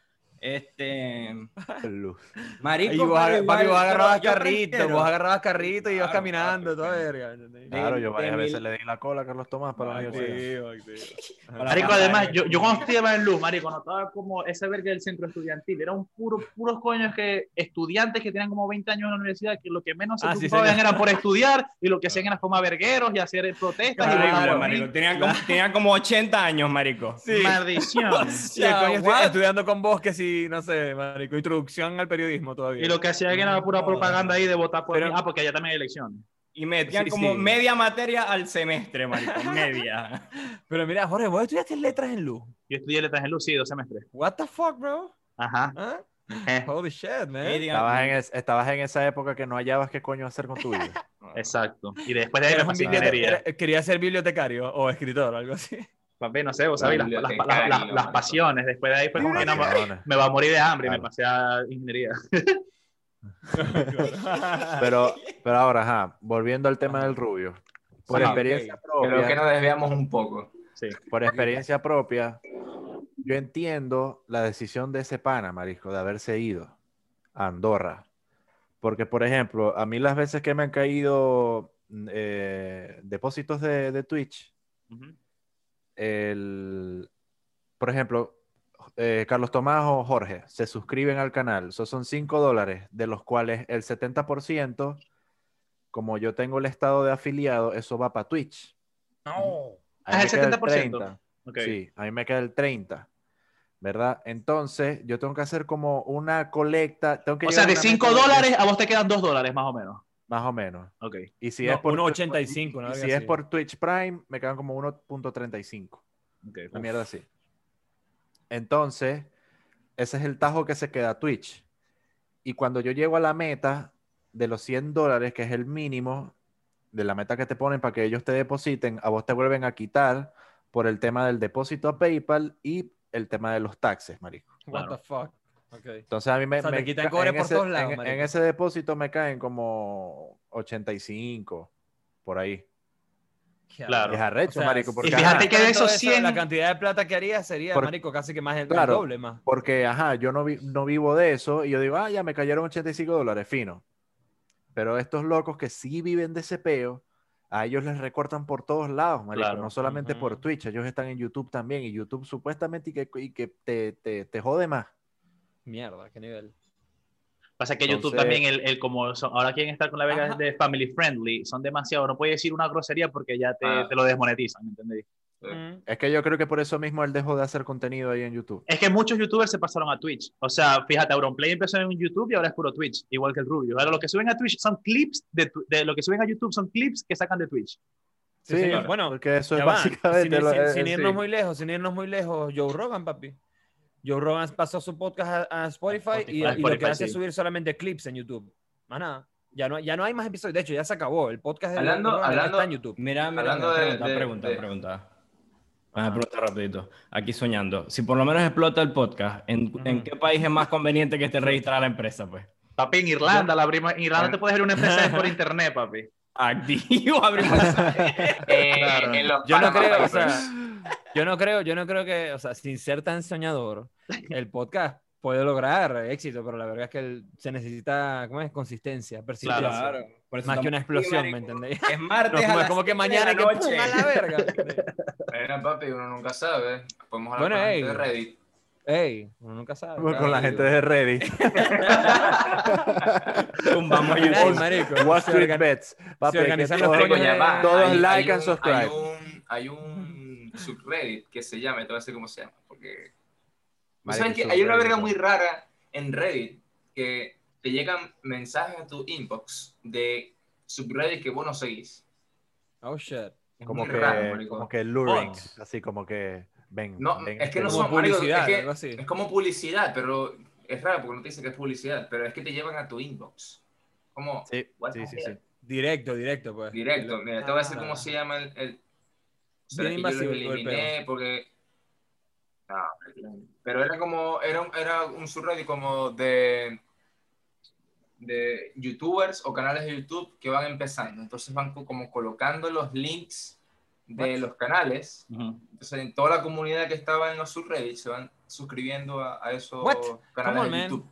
Este. Luz. Marico. Y vos, papi, vos agarrabas carrito, vos agarrabas carrito y ibas Claro, caminando, toda claro. verga. ¿entendés? Claro, yo varias veces le di la cola a Carlos Tomás para la universidad. Marico, además, yo, yo cuando estudiaba en Luz, Marico, notaba como ese verga del centro estudiantil, eran puro, puros coños que estudiantes que tenían como 20 años en la universidad, que lo que menos se Ah, sí, era por estudiar y lo que hacían era fumar vergueros y hacer protestas y Claro, botar por marico. Tenían como, tenían como 80 años, marico. Sí. Maldición. Sí, what? estudiando con vos que sí, no sé, marico, introducción al periodismo todavía. Y lo que hacían era pura No, propaganda ahí de votar por Pero- mí. Ah, porque allá también hay elecciones. Y metían Sí, como sí. media materia al semestre, marico. *laughs* Media. Pero mira, Jorge, vos estudiaste letras en luz. Yo estudié letras en Luz, sí, dos semestres. What the fuck, bro? Ajá. ¿Ah? Eh, Holy shit, man. Estabas en, es- estabas en esa época que no hallabas qué coño hacer con tu vida. *laughs* exacto. Y después de ahí me Eras un pasé bibliote- ingeniería. era- quería ser bibliotecario o escritor o algo así. Papi, no sé, vos sabés, las, las- las- las- pasiones. Después de ahí fue como que no, me va a morir de hambre y Claro. me pasé a ingeniería. *laughs* Pero, pero ahora, ajá, volviendo al tema del rubio. Por Sí, experiencia Creo que propia, nos desviamos un poco. Sí. por experiencia propia, yo entiendo la decisión de ese pana, marisco, de haberse ido a Andorra. Porque, por ejemplo, a mí las veces que me han caído eh, depósitos de, de Twitch, Ujú. El, por ejemplo, eh, Carlos Tomás o Jorge se suscriben al canal. Esos son 5 dólares, de los cuales el 70%, como yo tengo el estado de afiliado, eso va para Twitch. No. Ah, me el queda 70%. 30. Ok. Sí, a mí me queda el 30. ¿Verdad? Entonces, yo tengo que hacer como una colecta. Tengo que O sea, de una 5 meta dólares a vos te quedan 2 dólares más o menos. Más o menos. Ok. Y si No, es por 1.85, ¿no? si es así. por Twitch Prime, me quedan como 1.35. Ok. Una mierda así. Entonces, ese es el tajo que se queda Twitch. Y cuando yo llego a la meta de los 100 dólares, que es el mínimo de la meta que te ponen para que ellos te depositen, a vos te vuelven a quitar por el tema del depósito a PayPal y el tema de los taxes, marico. What Claro. the fuck. Entonces a mí me, O sea, te me quitan cobre en por ese- todos lados, en- ese depósito me caen como 85 por ahí. Claro. Es arrecho, O sea, marico, porque, y fíjate ajá, que de esos eso, 100 La cantidad de plata que haría sería, Por- marico, casi que más el, el Claro. doble más. porque, ajá, yo no, vi- no vivo de eso y yo digo, ah, ya me cayeron 85 dólares, fino. Pero estos locos que sí viven de ese peo, a ellos les recortan por todos lados, marico, Claro. no solamente por. Twitch, ellos están en YouTube también y YouTube supuestamente y que, y que te, te, te jode más. Mierda, qué nivel. Pasa que YouTube también, el, el como son- ahora quieren estar con la vega de family friendly, son demasiado, no puedes decir una grosería porque ya te, Ah. te lo desmonetizan, ¿me entendés? Es que yo creo que por eso mismo él dejó de hacer contenido ahí en YouTube. Es que muchos youtubers se pasaron a Twitch. O sea, fíjate, Auronplay empezó en YouTube y ahora es puro Twitch, igual que el Rubio. Ahora lo que suben a Twitch son clips de, lo que suben a YouTube son clips que sacan de Twitch. Sí, señor. Bueno, porque eso es básicamente sin, lo- sin- sin sí. irnos muy lejos, sin irnos muy lejos, Joe Rogan, papi. Joe Rogan pasó su podcast a, a Spotify, A y, Spotify. y lo que hace es subir solamente clips en YouTube. Más nada. Ya no, ya no hay más episodios. De hecho, ya se acabó. El podcast de Hablando- Joe Rogan hablando- está en YouTube. Mira, mira, Hablando de- pregunta, de- pregunta, de- pregunta. Voy a preguntar rapidito. Aquí soñando. Si por lo menos explota el podcast, ¿en, ¿en qué país es más conveniente que esté registrada la empresa, pues? Papi, en Irlanda, la prima, en Irlanda te puedes abrir una empresa por internet, papi. Activo, *laughs* abrimos. Eh, Claro. en los Yo no creo, o sea, yo no creo, yo no creo que, o sea, sin ser tan soñador, el podcast puede lograr éxito, pero la verdad es que el- se necesita, ¿cómo es? Consistencia, persistencia. Claro. Por eso Más que una explosión, ¿me entendéis? Es No, martes como, a las como que siete de mañana la que noche. ¡pum! a la verga. Mira, papi, uno nunca sabe. Podemos hablar Bueno, con la ey. gente de Reddit. Ey, uno nunca sabe. Con cada la gente de Reddit. Tumbamos YouTube. marico. Wall Se Street Bets. Papi, se que organizan los ya de- va. Todos Hay- like hay and un- subscribe. Hay un, hay un subreddit que se llama, te voy a decir cómo se llama, porque... ¿Vos Marico, sabes que hay una verga muy rara en Reddit que te llegan mensajes a tu inbox de subreddit que vos no seguís. Oh, shit. Como que, raro, como que luring, Bots. así como que ven. No, ven, es que no. Como son publicidad, es, que es como publicidad, pero es raro porque no te dice que es publicidad, pero es que te llevan a tu inbox. Como Sí, sí, sí, sí. Directo, directo, pues. directo. Mira, te voy a decir Ah. cómo se llama el. el... Bien que yo lo invasivo eliminé porque. No, pero era como. Era un, era un subreddit como de. de youtubers o canales de YouTube que van empezando. Entonces van co- como colocando los links de los canales. Entonces, en toda la comunidad que estaba en los subreddits se van suscribiendo a, a esos What? canales on, de man. YouTube.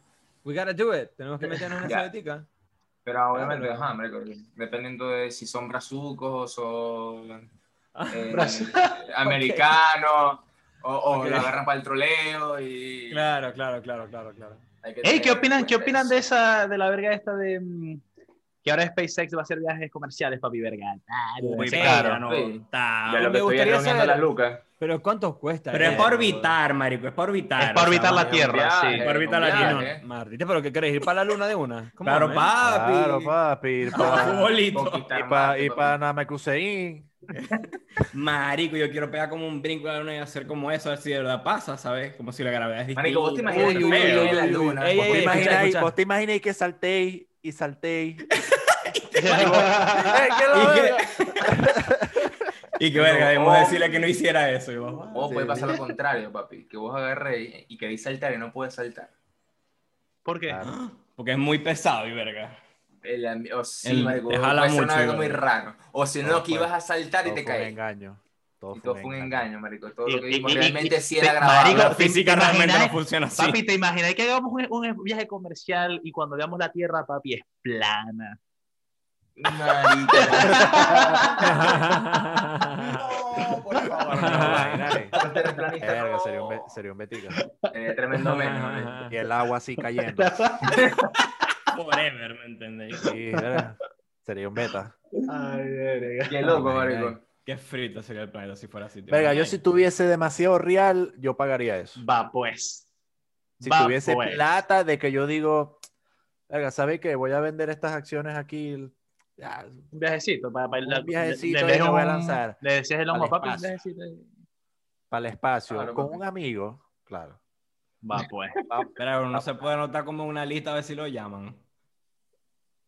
We gotta do it. Tenemos que meternos en *laughs* esa ética. Pero obviamente, Claro. ajá, dependiendo de si son brazucos o eh, Brazu- *laughs* americanos o, o la agarran para el troleo y Claro, claro, claro, claro, claro. hay que Ey, ¿qué opinan, ¿qué opinan de esa, de la verga esta de mm, que ahora SpaceX va a hacer viajes comerciales, papi, verga? Ah, Uy, claro. no, Sí. está- Ya lo me que estoy gustaría reuniendo saber- las lucas. Pero ¿cuánto cuesta? Pero es eso? para orbitar, marico, es para orbitar. Es para o sea, orbitar la Tierra, viaje, sí. Para orbitar la Tierra. Martita, ¿pero qué querés? ¿Ir para la luna de una? ¿Cómo Claro, eh? papi. Claro, papi. Ir Para y para, y para Namekusei. Marico, yo quiero pegar como un brinco a la luna y hacer como eso, a ver si de verdad pasa, ¿sabes? Como si la gravedad es distinta. Marico, vos te imaginas que uy, uno uy, llegue uy, a la uy, uy. luna. Ey, ¿Vos ey, te ey, escucha, imagináis, escucha. vos te imagináis que saltéis y saltéis? *laughs* Sí. *laughs* ¡Eh, qué la Y verga! *laughs* que, verga, debemos decirle que no hiciera eso. O puede pasar lo contrario, papi, que vos agarréis y queréis saltar y no puedes saltar. ¿Por qué? Claro. *gasps* Porque es muy pesado y verga. O sí, El- marico, te puede jala ser mucho, una algo muy raro. O si no, que fue- ibas a saltar y te caes. engaño. Todo Y fue todo un fue un engaño. marico. Todo Y- lo que vimos y- realmente y- sí era grabado. marico, La ¿te- física te realmente no funciona así. Papi, ¿te imaginas que hagamos un, un viaje comercial y cuando veamos la Tierra, papi, es plana? Marico. *laughs* No, por favor, ¿Te no. *laughs* *laughs* Verga, sería un, be- sería un betica. Eh, tremendo meme. Y el agua así cayendo. Forever, ¿me entendéis? Sí. Sería un beta. Ay, verga. Qué loco, Ay, marico. Qué frito sería el planeta si fuera así. tío. Verga, yo si tuviese demasiado real, yo pagaría eso. Va, pues. Si Va, tuviese pues. plata de que yo digo, verga, ¿sabes qué? Voy a vender estas acciones aquí. Ya, Un viajecito. Para, para, Un viajecito le, y le me voy a un- lanzar Le decías el homo, papi, para el espacio, Claro, con papi. un amigo, claro. Va, pues. *laughs* Pero uno se puede anotar como una lista a ver si lo llaman.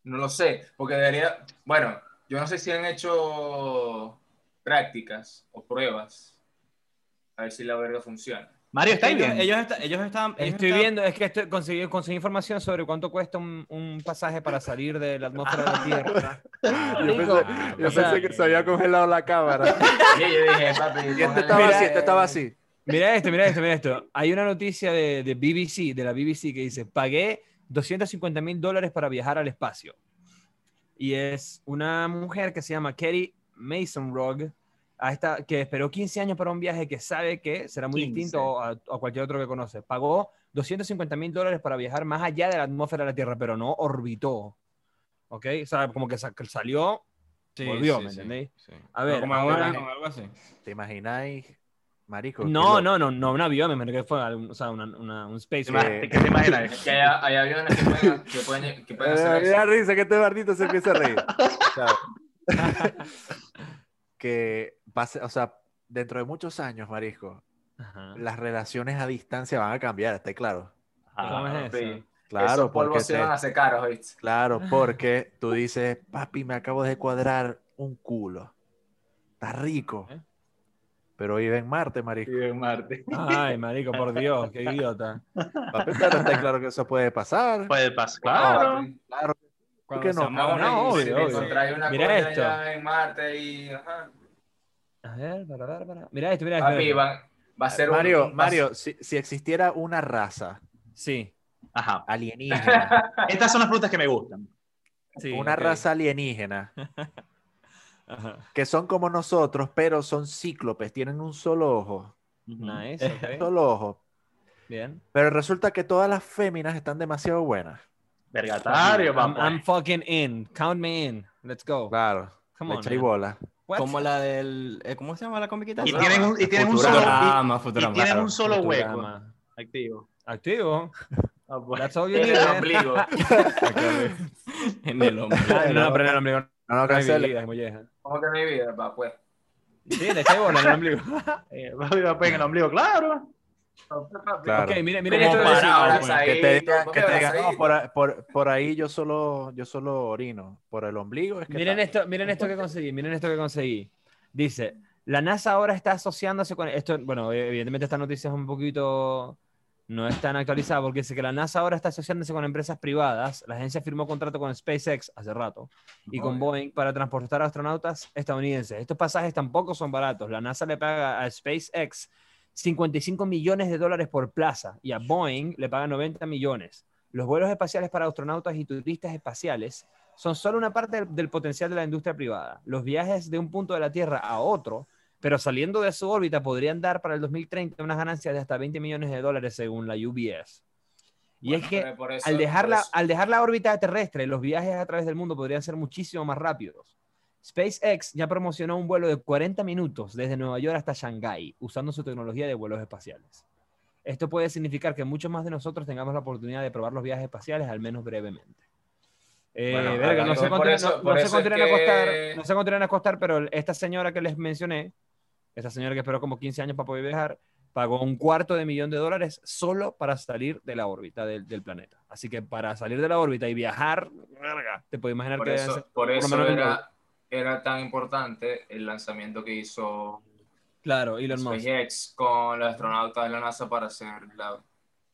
No lo sé, porque debería. Bueno, yo no sé si han hecho prácticas o pruebas. A ver si la verga funciona. Mario, ¿estáis ellos, bien? ellos, está- ellos están. ellos Estoy están- viendo, es que estoy, conseguí, conseguí información sobre cuánto cuesta un, un pasaje para salir de la atmósfera de la Tierra. *laughs* Yo pensé, yo o sea, pensé que se había congelado la cámara. *laughs* Y yo dije, papi, *laughs* Y este estaba Mira, así, este estaba así. Mira esto, mira esto, mira esto. Hay una noticia de, de BBC, de la BBC, que dice, pagué 250 mil dólares para viajar al espacio. Y es una mujer que se llama Kerry Mason Rogg, a esta, que esperó 15 años para un viaje que sabe que será muy 15. distinto a, a cualquier otro que conoce. Pagó 250 mil dólares para viajar más allá de la atmósfera de la Tierra, pero no orbitó. ¿Ok? O sea, como que sa- salió, Sí, volvió, sí, ¿me sí, entendéis? sí. A ver, como ahora- algo así. ¿Te imagináis, marico? No, no, no, no un avión, me imagino que fue o sea, una- una- un space. ¿Qué te imaginas? *laughs* Que hay, hay aviones que pueden, que pueden, *laughs* que pueden hacer eso. risa que este bardito se empieza a reír. *laughs* *laughs* Que pase, o sea, dentro de muchos años, marisco, Ajá. las relaciones a distancia van a cambiar, está claro. Claro, Esos porque polvos se van a secar, ¿oíste? claro, *laughs* porque tú dices, papi, me acabo de cuadrar un culo. Está rico. ¿Eh? Pero vive en Marte, marisco. Vive en Marte. Ay, marico, por Dios, qué idiota. Papi, pero está claro que eso puede pasar. Puede pasar. Claro. Claro. papi. Claro. Cuando qué no? No, no, obvio, obvio. una Mira esto. allá en Marte y... Ajá. A ver, para, para, para. Mira esto, mira esto. Papi, va, va a ser Mario, un- Mario, si, si existiera una raza Sí, Ajá. alienígena, *laughs* Estas son las frutas que me gustan. sí. una raza alienígena *laughs* Ajá. que son como nosotros, pero son cíclopes, tienen un solo ojo, Nice, un solo ojo. Bien. Pero resulta que todas las féminas están demasiado buenas. Vergatario, I'm, papá. I'm fucking in. Count me in. Let's go. Claro, Come le on, bola. What? Como la del. eh, ¿Cómo se llama la comiquita? Y tienen un, y tienen un solo, Futurama, y- y Futurama. tienen Claro, un solo hueco activo. Activo. Ah, pues. That's all you En el ombligo. *laughs* en el hombre. Ah, No, no, pero en el ombligo No, no, cancele. ¿Cómo que hay vida? Va, pues. Sí, le echáis bola en el ombligo. *laughs* Eh, papi, papi, en el ombligo, claro. Claro. Ok, miren Como esto. que parado, dice-. Que te digan, ¿por que te digan, no, por, a- por, por ahí yo solo, yo solo orino. Por el ombligo es que Miren tal. esto, miren esto que conseguí, miren esto que conseguí. Dice, la NASA ahora está asociándose con esto, bueno, evidentemente esta noticia es un poquito no es tan actualizada porque dice que la NASA ahora está asociándose con empresas privadas. La agencia firmó contrato con SpaceX hace rato y con Boeing para transportar astronautas estadounidenses. Estos pasajes tampoco son baratos. La NASA le paga a SpaceX 55 millones de dólares por plaza y a Boeing le paga 90 millones. Los vuelos espaciales para astronautas y turistas espaciales son solo una parte del, del potencial de la industria privada. Los viajes de un punto de la Tierra a otro, pero saliendo de su órbita, podrían dar para el 2030 unas ganancias de hasta 20 millones de dólares según la UBS. Y es que eso- al dejar, la, al dejar la órbita terrestre, los viajes a través del mundo podrían ser muchísimo más rápidos. SpaceX ya promocionó un vuelo de 40 minutos desde Nueva York hasta Shanghái, usando su tecnología de vuelos espaciales. Esto puede significar que muchos más de nosotros tengamos la oportunidad de probar los viajes espaciales, al menos brevemente. Eh, verga, no sé cuánto por por a costar, pero esta señora que les mencioné, esta señora que esperó como 15 años para poder viajar, pagó un cuarto de millón de dólares solo para salir de la órbita del, del planeta. Así que para salir de la órbita y viajar, verga, te puedes imaginar Por que eso, por lo eso era, era tan importante el lanzamiento que hizo Claro, Elon Musk. SpaceX con los astronautas de la NASA para hacer la, o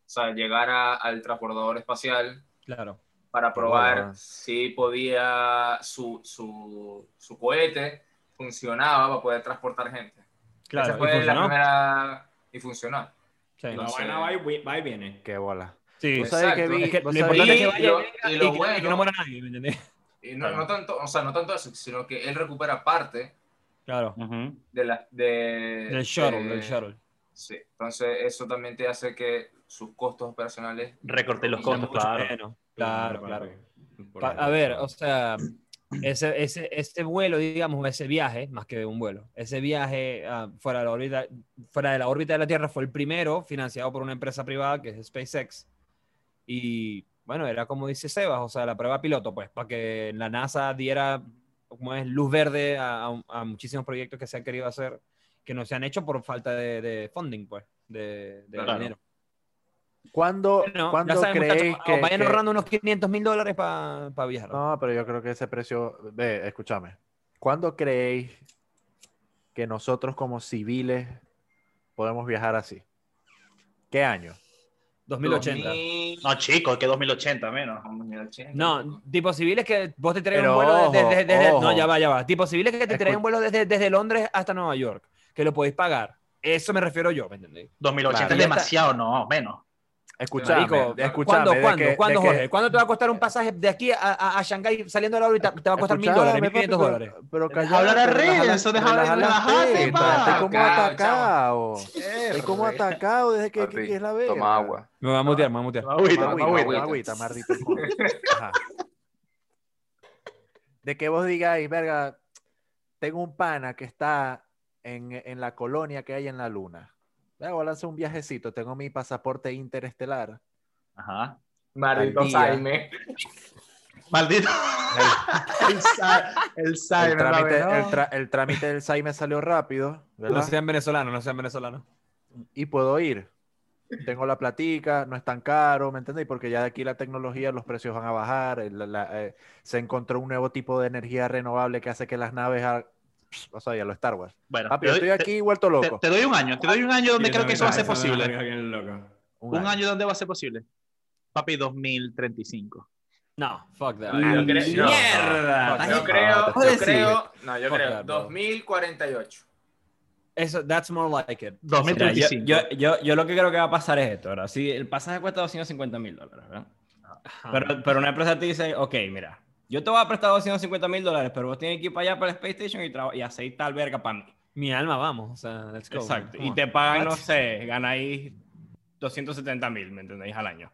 sea, llegar a- al transbordador espacial Claro. para probar si podía su, su, su cohete funcionaba para poder transportar gente. Claro, Esa y fue la funcionó. primera y funcionó. Sí. La Entonces- vaina va y, va y viene. Qué bola. Sí. ¿Vos sabés que Exacto. vi- Es que lo importante es que y vaya lo- y venga y y, lo que- y que bueno- no muera nadie, ¿me entendés? Y no, no tanto, o sea, no tanto eso, sino que él recupera parte Claro. De la de, Del shuttle, de- del shuttle. Sí, entonces eso también te hace que sus costos operacionales Recorté los costos, claro. menos. Claro, claro. A ver, o sea, ese, ese, ese vuelo, digamos, ese viaje, más que un vuelo, ese viaje ah, fuera, de la órbita, fuera de la órbita de la Tierra fue el primero financiado por una empresa privada que es SpaceX. Y bueno, era como dice Sebas, o sea, la prueba piloto, pues, para que la NASA diera, como es, luz verde a, a- a muchísimos proyectos que se han querido hacer, que no se han hecho por falta de, de funding, pues, de, de Claro. dinero. ¿Cuándo, Bueno, ¿cuándo creéis que, vayan que- ahorrando unos 500 mil dólares para viajar. No, pero yo creo que ese precio... Ve, escúchame. ¿Cuándo creéis que nosotros como civiles podemos viajar así? ¿Qué año? 2080. 2000, No, chicos, que 2080 menos. 2080. No, tipo civiles que vos te traes Pero un vuelo ojo, desde, desde- ojo. no, ya va, ya va. Tipo civiles que te desde, desde Londres hasta Nueva York, que lo podéis pagar. Eso me refiero yo, ¿me entendéis? 2080 Claro. es demasiado, no, menos. Marico, escúchame. ¿Cuándo, de cuándo, que- de cuándo, que-? ¿Cuándo te va a costar un pasaje de aquí a, a, a Shanghái saliendo de la órbita? Te va a costar mil Escuchame, dólares, mil quinientos dólares. Pero callate, hablar a la- Renzo, deja- relaja la relájate, teta, pa. Estoy como atacado. Estoy como atacado desde que, es la verga. Toma agua. Me va a mutear, me va a mutear. Agüita, agüita, agüita. maldito. De que vos digáis, verga, tengo un pana que está en, en la colonia que hay en la luna. Voy a lanzar un viajecito, tengo mi pasaporte interestelar. Ajá. Maldito. Jaime. Maldito. el *laughs* el El Simon, trámite, ¿no? el, tra- el trámite del SAI me salió rápido, No ¿verdad? sean venezolanos, no sean venezolanos. y puedo ir. Tengo la platica, no es tan caro, ¿me entendéis? Porque ya de aquí la tecnología, los precios van a bajar. el- la- eh, se encontró un nuevo tipo de energía renovable que hace que las naves, o sea, ya lo Star Wars. Bueno, Papi, doy- estoy te- aquí vuelto Te, loco. te doy un año, te doy un año donde creo que eso va a ser posible. Un año donde va a ser posible. Papi, 2035. No, fuck that. Yo creo- yo- ¡Mierda! no, Yo creo, yo creo, no, yo Fuck creo, that, bro. 2048. Eso, that's more like it. Mira, yo, 2035. yo, yo, yo lo que creo que va a pasar es esto, ¿verdad? Si el pasaje cuesta 250 mil dólares, ¿verdad? Pero, pero una empresa te dice, ok, mira, yo te voy a prestar 250 mil dólares, pero vos tienes que ir para allá, para el Space Station y, y hacer tal verga para mí. Mi alma, vamos. O sea, let's go. Exacto. Y te pagan, no sé, ganáis 270 mil, ¿me entendéis? Al año.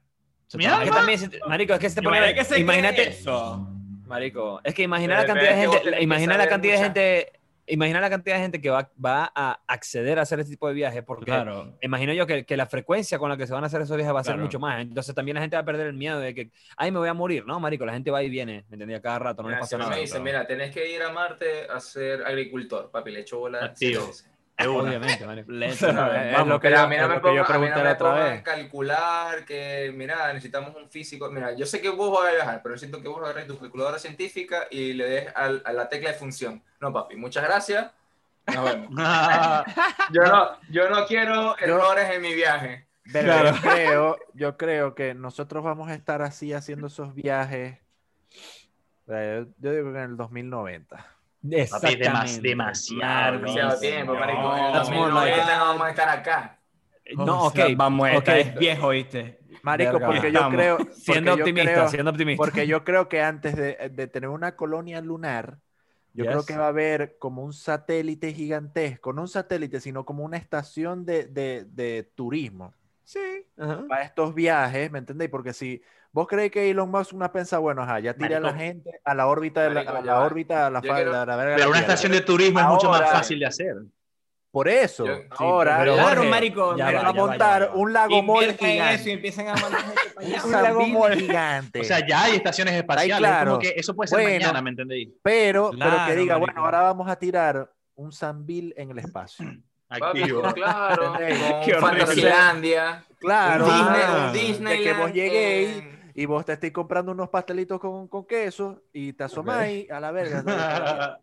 Mi Es que alma. también, si te- marico, es que se te pone, Imagínate que se imagínate, eso. marico, es que imagina la cantidad de gente, que imagina la cantidad de gente, imagina la cantidad de gente que va, va a acceder a hacer este tipo de viajes, porque Claro. imagino yo que, que la frecuencia con la que se van a hacer esos viajes va a ser Claro. mucho más. Entonces también la gente va a perder el miedo de que, ay, me voy a morir, ¿no, marico? La gente va y viene, ¿me entendía? Cada rato, no les Mira, si pasa nada. me dicen, pero- mira, tenés que ir a Marte a ser agricultor, papi, le echo bola. Activo. siete una. Obviamente, marico. *laughs* Le- Es lo que Pero yo- a mí no es me yo mí no otra vez. a calcular que, mira, necesitamos un físico. Mira, yo sé que vos vas a viajar, pero siento que vos agarres tu calculadora científica y le des al- a la tecla de función. No, papi, muchas gracias. Nos vemos. *laughs* Yo no, yo no quiero errores en mi viaje. Verga, Claro. yo, creo, yo creo que nosotros vamos a estar así haciendo esos viajes. eh, Yo digo que en el 2090. Papi, demas- demasiado. Demasiado tiempo, no, marico. En that's more 2090 like- no vamos a estar acá. No, ok. Vamos, esta ok. es viejo, ¿viste? Marico, Verga. porque yo creo. porque Siendo yo optimista, creo- siendo optimista. Porque yo creo que antes de, de tener una colonia lunar, yo creo que va a haber como un satélite gigantesco, no un satélite, sino como una estación de, de- de turismo Sí. para estos viajes, ¿me entendéis? Porque si vos creéis que Elon Musk una pensa, bueno, ajá, ya tiré a la gente a la órbita, de la, a la órbita, a la falda, quiero- a la verga. Pero una estación de turismo es mucho más Ahora- fácil de hacer. Por eso, Yo- sí, ahora pero Claro, Jorge, marico, ya va, va a ya va, montar ya va. un lago en eso y gigante. empiezan a *laughs* mandar allá. Un lago Sambil mall gigante. O sea, ya hay estaciones espaciales. claro. Como que eso puede ser Bueno. mañana, ¿me entendéis? pero, pero que Claro, diga, marico. bueno, ahora vamos a tirar un Sambil en el espacio. *clears throat* Activo. claro. Fantasylandia. Claro, Disney, Ah. un Disney. de que vos lleguéis y vos te estéis comprando unos pastelitos con, con queso y te asomáis a la verga. *laughs*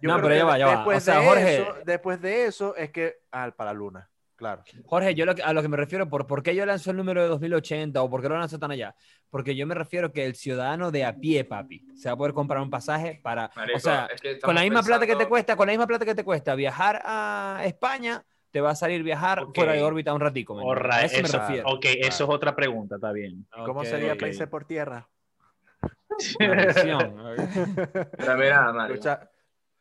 Yo No, creo pero ya va, ya va. Después, O sea, de Jorge- eso, después de eso es que, ah, para la luna, claro. Jorge, yo lo que- a lo que me refiero, por, ¿por qué yo lanzo el número de 2080 o por qué lo lanzo tan allá? Porque yo me refiero que el ciudadano de a pie, papi, se va a poder comprar un pasaje para, Marico, o sea, es que con la misma plata que te pensando- cuesta, con la misma plata que te cuesta viajar a España, te va a salir viajar Ok. fuera de órbita un ratico. Orra, a eso, me refiero. ok, eso es otra pregunta, está bien. ¿Y ¿Cómo sería ok. países por tierra? *laughs* Pero mira, Mario, Escucha,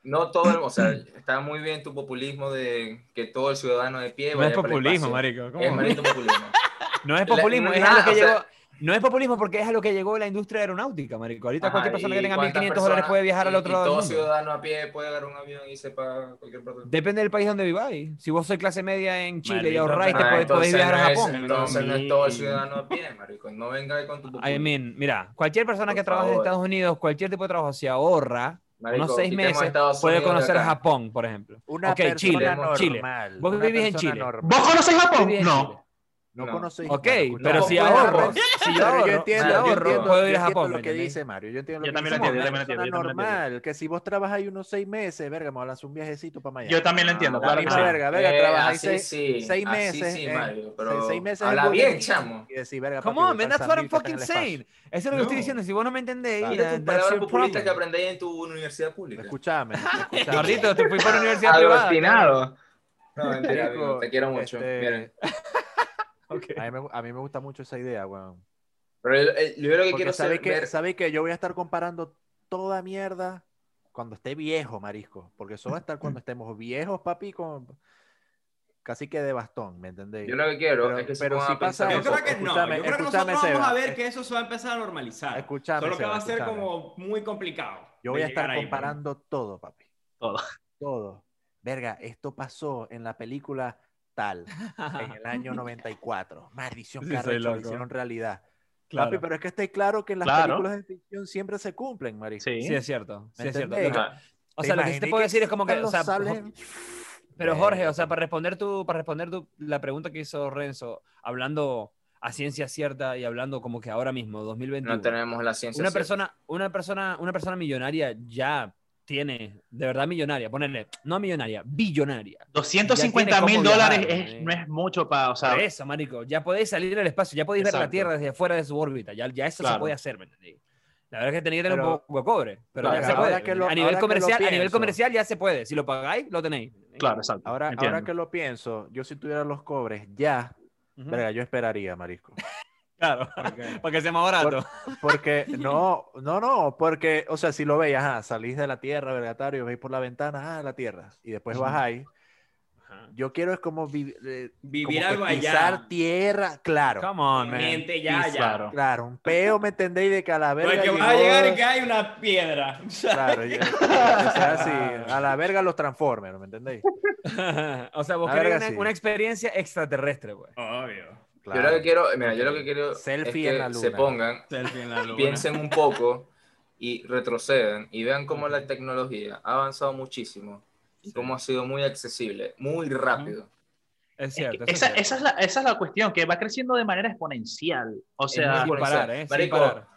no todo, el- o sea, está muy bien tu populismo de que todo el ciudadano de pie No vaya es para el populismo, marico. ¿cómo? Es maldito populismo. *laughs* No es La- populismo, es nada, a lo que o sea- llegó. No es populismo porque es a lo que llegó la industria aeronáutica, marico. Ahorita Ajá, cualquier persona ¿y que tenga cuántas 1.500 dólares puede viajar al y- otro y lado del todo mundo. ciudadano a pie puede agarrar un avión y irse para cualquier parte. Depende del país donde viváis. Si vos sois clase media en Chile y Maldito ahorráis, te podés, podés viajar a no es- Japón. Entonces no es todo el ciudadano a pie, marico. No venga ahí con tu I populismo. mean, mira, cualquier persona Por que trabaje en. Estados Unidos, cualquier tipo de trabajo, si ahorra Marico, unos seis meses, puede conocer. Japón, por ejemplo. una persona Chile, normal. Chile. Vos vivís en Chile. normal. ¿Vos conocés Japón? No. No, No. conocéis. Ok, escucha, pero no si ahorro, si Pero ahorro, yo entiendo, yo ahorro, entiendo, puedo yo ir a entiendo Japón. lo ¿me que dice Mario. Yo entiendo Yo lo que también lo dice yo lo entiendo, yo también lo entiendo. normal, que si vos trabajáis unos seis meses, verga, me lanzar un viajecito para Miami. Yo también lo entiendo, Ah, claro la que sí. verga, verga, Eh, trabajáis así seis, sí, seis así meses. sí, en- Mario, pero seis, seis meses habla bien, chamo. Y decir, verga, Come on, man, that's what I'm fucking saying. Eso es lo que estoy diciendo. Si vos no me entendéis, palabras populistas que aprendéis en tu universidad pública. Escuchame. Gordito, te fui para la universidad *laughs* privada. Agostinado. No, mentira, te quiero mucho. Miren. Ok. A mí, me, a mí me gusta mucho esa idea, weón. Pero el- el- yo lo que Porque quiero saber que, ver- que yo voy a estar comparando toda mierda cuando esté viejo, marisco. Porque eso va a estar cuando *laughs* estemos viejos, papi, con casi que de bastón, ¿me entendéis? Yo lo que quiero Pero- es que se pero si pasa Yo creo que no. escúchame, Yo creo que nosotros vamos Seba. a ver que eso se va a empezar a normalizar. Escúchame, Solo que va a Seba, ser escúchame. como muy complicado. Yo voy a estar ahí, comparando todo, papi. Todo. Todo. Verga, esto pasó en la película tal, en *laughs* el año 94. Maldición, Sí, qué soy arrecho, lo hicieron realidad. Claro. Papi, pero es que estáis claro que en las Claro. películas de ficción siempre se cumplen, marisco. Sí. Sí, es cierto. Sí, ¿Me es cierto. O ¿Te sea, lo que sí te puedo que decir es como que, o sea, sables? Pero Jorge, o sea, para responder tu, para responder tu, la pregunta que hizo Renzo, hablando a ciencia cierta y hablando como que ahora mismo, 2021, No tenemos la ciencia. una cierta. persona, una persona, una persona millonaria ya tiene, de verdad millonaria, ponerle, no millonaria, billonaria. 250 Ya tiene mil dólares viajar, es- eh. no es mucho para, o sea, Por eso, marico, ya podéis salir al espacio, ya podéis ver la. Tierra desde afuera de su órbita, ya, ya eso se Claro. puede hacer, ¿me entendí? La verdad es que tenéis que tener Pero- un poco de cobre, pero Claro, ya se puede. que lo- a nivel comercial, a nivel pienso. comercial ya se puede. Si lo pagáis, lo tenéis. claro, exacto. Ahora, entiendo. ahora que lo pienso, yo si tuviera los cobres ya, Ujú. verga, yo esperaría, marisco. Claro, para que *laughs* sea más barato. *laughs* Porque, no, no, no, porque, o sea, si lo veis, ajá, salís de la tierra, vergatario, veis por la ventana, ah, la tierra, y después bajáis. Yo quiero es como vi- eh, Vivir como algo pisar allá. tierra, claro. Come on, man. Gente ya, Pisa- ya. Claro. Un peo, ¿me entendéis? De calavera. Porque vas a llegar y que hay una piedra. *laughs* Claro, ya- que sea así. A la verga los Transformers, ¿me entendéis? o sea, vos querés una, sí. una experiencia extraterrestre, güey. Obvio. Yo lo que quiero, mira, yo lo que quiero Selfie es en la que se pongan, Selfie en la luna. piensen un poco y retrocedan y vean cómo la tecnología ha avanzado muchísimo y cómo ha sido muy accesible, muy rápido. Es Es cierto. que esa, es esa, cierto. es la, esa es la cuestión, que va creciendo de manera exponencial. O sea, muy Sin parar, ¿eh? Sin Marico, parar.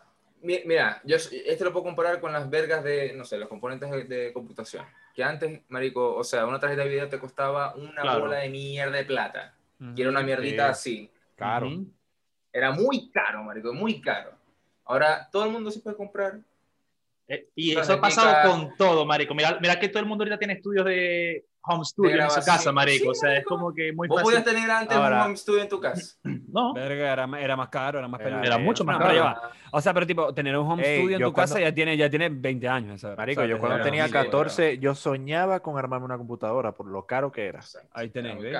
Mi- Mira, yo este lo puedo comparar con las vergas de, no sé, los componentes de, de computación. Que antes, marico, o sea, una tarjeta de video te costaba una Claro. bola de mierda de plata. Ujú. Quiero una mierdita Sí. así. Caro. Era muy caro, marico, muy caro. Ahora todo el mundo se puede comprar. Eh, y eso ha pasado con todo, marico. Mira, mira que todo el mundo ahorita tiene estudios de home studio en su casa, marico. Sí, o sea, es marico. como que muy Vos fácil. podías tener antes Ahora- un home studio en tu casa. *clears throat* No, Verga, era, era más caro, era más Era- era mucho más No, caro. pero ya. O sea, pero tipo, tener un home Ey, studio en tu casa cuando- ya tiene, ya tiene 20 años. ¿sabes? Marico, O sea, yo cuando tenía sí, 14, yo soñaba con armarme una computadora por lo caro que era. Ahí tenés, ¿ves?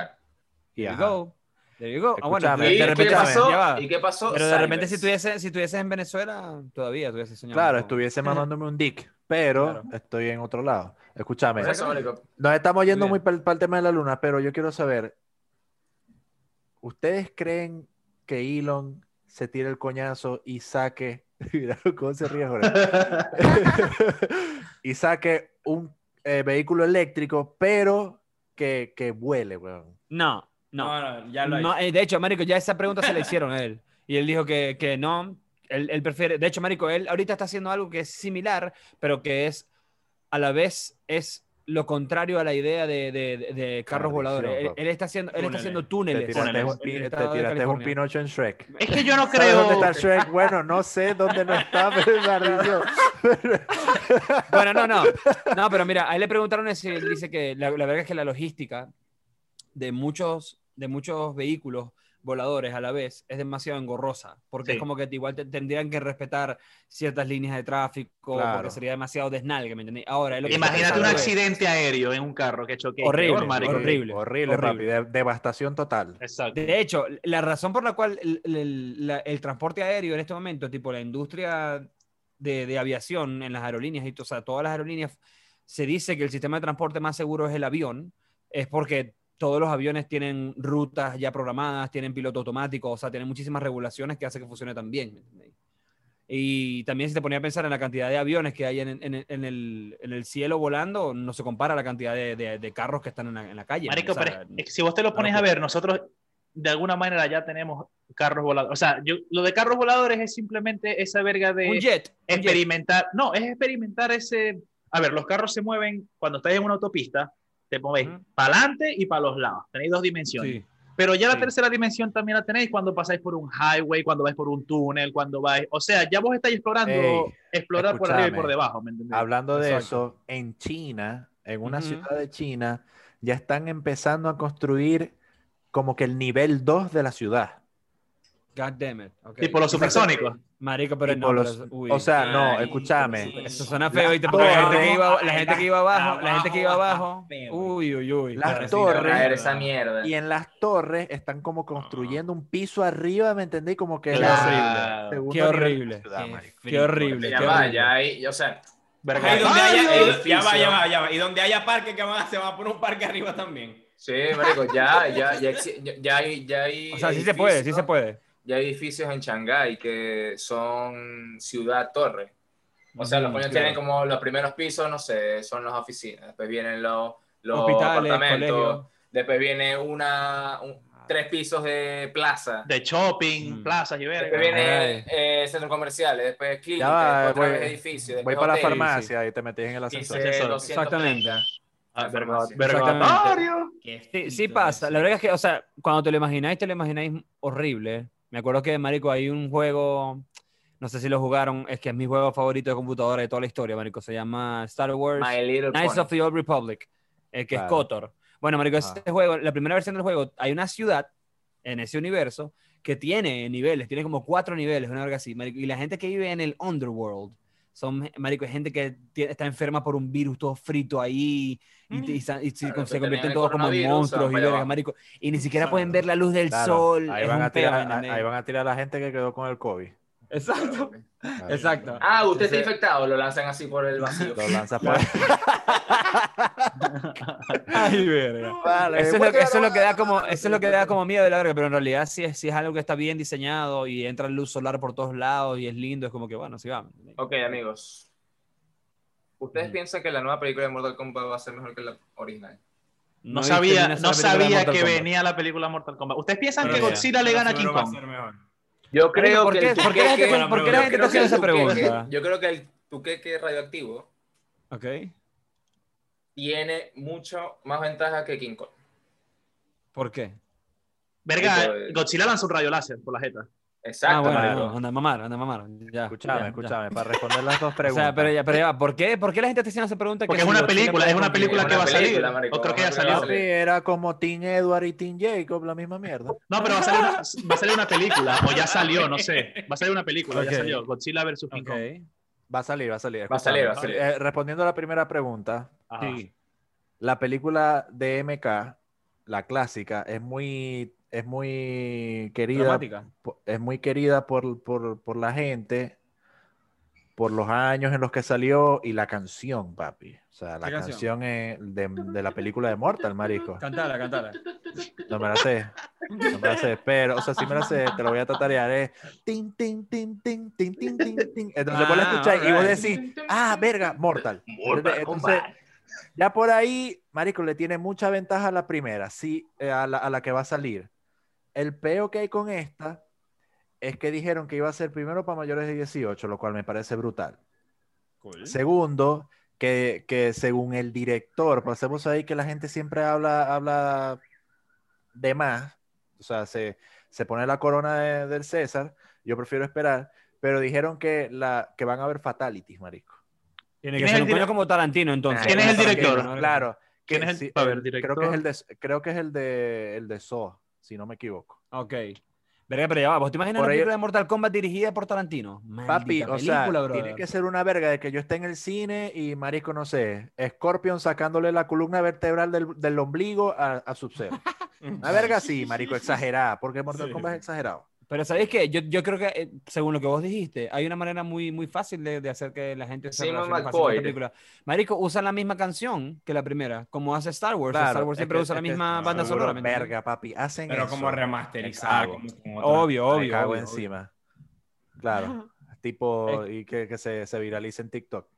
you ajá. go. There you go. Ah, bueno, de, ¿Y de qué repente pasó? ¿Y qué pasó? Pero de repente si Cybers. tuviese, si tuvieses en Venezuela, todavía tuviese soñado. Claro, con- estuviese *laughs* mamándome un dick, pero Claro. estoy en otro lado. Escúchame, nos estamos yendo Bien. muy para el tema de la luna, pero yo quiero saber, ¿ustedes creen que Elon se tire el coñazo y saque, *laughs* mira cómo se ríe Jorge, *laughs* y saque un eh, vehículo eléctrico, pero que, que vuele, weón? No, no. No, no, ya lo No, eh, de hecho, Marico, ya esa pregunta se la hicieron a él. Y él dijo que, que no. Él, él prefiere. De hecho, Marico, él ahorita está haciendo algo que es similar, pero que es a la vez es lo contrario a la idea de, de- de- de carros voladores. Él, él está haciendo, él está Túneles. haciendo Te túneles. tiraste, un, te tiraste un California. Pinocho en Shrek. es que yo no ¿Sabes dónde creo. está Shrek? Bueno, no sé dónde no está, *laughs* pero. *laughs* Bueno, no, no. No, pero mira, a él le preguntaron y él dice que la, la verdad es que la logística de muchos, de muchos vehículos voladores a la vez es demasiado engorrosa, porque Sí. es como que igual te- tendrían que respetar ciertas líneas de tráfico, Claro. porque sería demasiado desnalgue, ¿me entendés? Ahora, lo que Imagínate un accidente aéreo en un carro que choque. Horrible, Peor, marico. horrible. Horrible, papi. horrible. de- devastación total. Exacto. De hecho, la razón por la cual el, el- la- el transporte aéreo en este momento, tipo la industria de, de aviación en las aerolíneas, y o sea, todas las aerolíneas, se dice que el sistema de transporte más seguro es el avión, es porque todos los aviones tienen rutas ya programadas, tienen piloto automático, o sea, tienen muchísimas regulaciones que hacen que funcione tan bien. Y también si te ponía a pensar en la cantidad de aviones que hay en, en- en el, en el cielo volando, no se compara a la cantidad de, de- de carros que están en la, la calle. ¿no? Marico, O sea, pero es- si vos te lo pones a locura. ver, nosotros de alguna manera ya tenemos carros voladores. O sea, yo, lo de carros voladores es simplemente esa verga de un jet. un jet. experimentar. No, es experimentar ese. A ver, los carros se mueven cuando estás en una autopista, te movéis Ujú. para adelante y para los lados. Tenéis dos dimensiones. Sí. Pero ya la Sí. tercera dimensión también la tenéis cuando pasáis por un highway, cuando vais por un túnel, cuando vais. O sea, ya vos estáis explorando, Ey, explorar por arriba y por debajo, ¿me entendés? Hablando de Exacto. eso, en China, en una Ujú. ciudad de China, ya están empezando a construir como que el nivel 2 de la ciudad. God damn it. Tipo los supersónicos. Marico, pero Tipo no, los- pero- uy. o sea, no, Ay, escúchame. Eso suena feo, ¿viste? Porque la gente que iba, la gente que iba abajo, la gente que iba abajo, uy, uy, uy. Las torres- esa mierda. Y en las torres están como construyendo un piso arriba, ¿me entendí? Como que Qué la Qué horrible. ciudad, Qué horrible. Ya qué va, horrible. ya hay, o sea, Verga. Ahí donde haya, Varios ya va, ya va, ya va. Y donde haya parque que van a, se va a poner un parque arriba también. sí, marico, ya, ya, ya, ya, ya hay, ya hay O sea, sí se puede, sí se puede. Ya hay edificios en Shanghái que son ciudad-torre. O sea, los Ujú, coños tienen como los primeros pisos, no sé, son las oficinas. Después vienen los, los Hospitales, apartamentos. colegios. Después viene una, un- tres pisos de plaza. De shopping, Mm. plazas y Después viene eh, centros comerciales, después clínicas, Ya va, después otra voy- vez edificios, Voy para la farmacia y te metes en el ascensor. Dice Ascensor. 230. Exactamente. Ah. Sí, sí pasa. La verdad es que, o sea, cuando te lo imagináis, te lo imagináis horrible. Me acuerdo que, marico, hay un juego, no sé si lo jugaron, es que es mi juego favorito de computadora de toda la historia, marico. Se llama Star Wars Knights of the Old Republic, el que es. KOTOR. Bueno, marico, Ah. este juego, la primera versión del juego, hay una ciudad en ese universo que tiene niveles, tiene como cuatro niveles, una verga así, marico. Y la gente que vive en el Underworld son, marico, hay gente que está enferma por un virus todo frito ahí y, te- y y se, Claro, se convierten todos como en monstruos y verga, marico. Y ni siquiera pueden ver la luz del Claro, sol. ahí, es van un a tirar, ¿me a- entendés? ahí van a tirar a la gente que quedó con el COVID. Exacto, Claro. exacto. Ah, usted está Entonces- infectado, lo lanzan así por el vacío. *laughs* Lo lanzas por *laughs* Ay, verga. Vale, Eso es, lo, que- eso es lo que da como, eso es lo que da como miedo de la verga, pero en realidad si es, si es algo que está bien diseñado y entra luz solar por todos lados y es lindo, es como que bueno, sí va. Ok, amigos. ¿Ustedes Ujú. piensan que la nueva película de Mortal Kombat va a ser mejor que la original? No, sabía, no sabía que Kombat. venía la película Mortal Kombat. ¿Ustedes piensan Pero que Godzilla le gana a King Seguro va a Kong? Yo creo ¿por que qué- el por qué la gente- tuqueque- por qué la gente está que haciendo esa pregunta? Yo creo que el tuqueque radioactivo Ok. tiene mucho más ventaja que King Kong. ¿Por qué? Verga, Godzilla lanzó un rayo láser por la jeta. Exacto, ah, bueno, marico. anda a mamar, anda a mamar. Ya, Escúchame, ya, ya. escúchame, para responder las dos *laughs* O preguntas. sea, pero ya, pero ya, ¿por qué, ¿por qué la gente está haciendo esa pregunta? Porque que es si una película, es una película Es que una va a salir. película, marico, Otro que ya película salió. Papi, era como Team Edward y Team Jacob, la misma mierda. No, pero va a salir una, va a salir una película, o ya salió, no sé. Va a salir una película, Ok. ya salió. Godzilla vs. King. Kong. Va a salir, va a salir. Va a salir, va a salir. Eh, respondiendo a la primera pregunta, Ajá. Sí. la película de MK, la clásica, es muy, es muy querida, Dramática. es muy querida por, por, por la gente, por los años en los que salió y la canción, papi. O sea, la ¿Qué canción? canción es de, de la película de Mortal, marico. Cantala, cantala. No me la sé. No me la sé, pero, o sea, sí me la sé, te lo voy a tatarear. Es tin, tin, tin, tin, tin, tin, tin, tin. Entonces vos la Ah, escucháis y vos decís, ah, verga, Mortal. Mortal Entonces, ya por ahí, Marico, le tiene mucha ventaja a la primera, sí, eh, a la, a la que va a salir. El peo que hay con esta es que dijeron que iba a ser primero para mayores de 18, lo cual me parece brutal. Segundo, que, que según el director, pasemos ahí que la gente siempre habla, habla de más, o sea, se, se pone la corona de- del César, yo prefiero esperar, pero dijeron que, la, que van a haber fatalities, marico. Tiene ¿Quién que es ser el un coño como Tarantino, entonces. ¿Quién es el director? Claro. ¿Quién que es el- sí, director? Creo que es el de, creo que es el de, el de Saw, si no me equivoco. Ok. Verga, pero ya va. ¿Vos te imaginas Por una ahí- película de Mortal Kombat dirigida por Tarantino? Papi, Maldita o sea, película, brother. tiene que ser una verga de que yo esté en el cine y marico, no sé, Scorpion sacándole la columna vertebral del, del ombligo a, a Sub-Zero. *laughs* Una verga sí, marico, *laughs* exagerada, porque Mortal Sí. Kombat es exagerado. Pero ¿sabéis qué? Yo, yo creo que, eh, según lo que vos dijiste, hay una manera muy, muy fácil de, de hacer que la gente se Simon relacione fácil con McCoy. película. Marico, usan la misma canción que la primera, como hace Star Wars. Claro, Star Wars es siempre que- usa la es misma banda sonora. Verga, papi, hacen Pero eso. como remasterizada. Como, con otra- Obvio, Me obvio. cago obvio, encima. Claro, *laughs* tipo, y que, que se, se viralice en TikTok.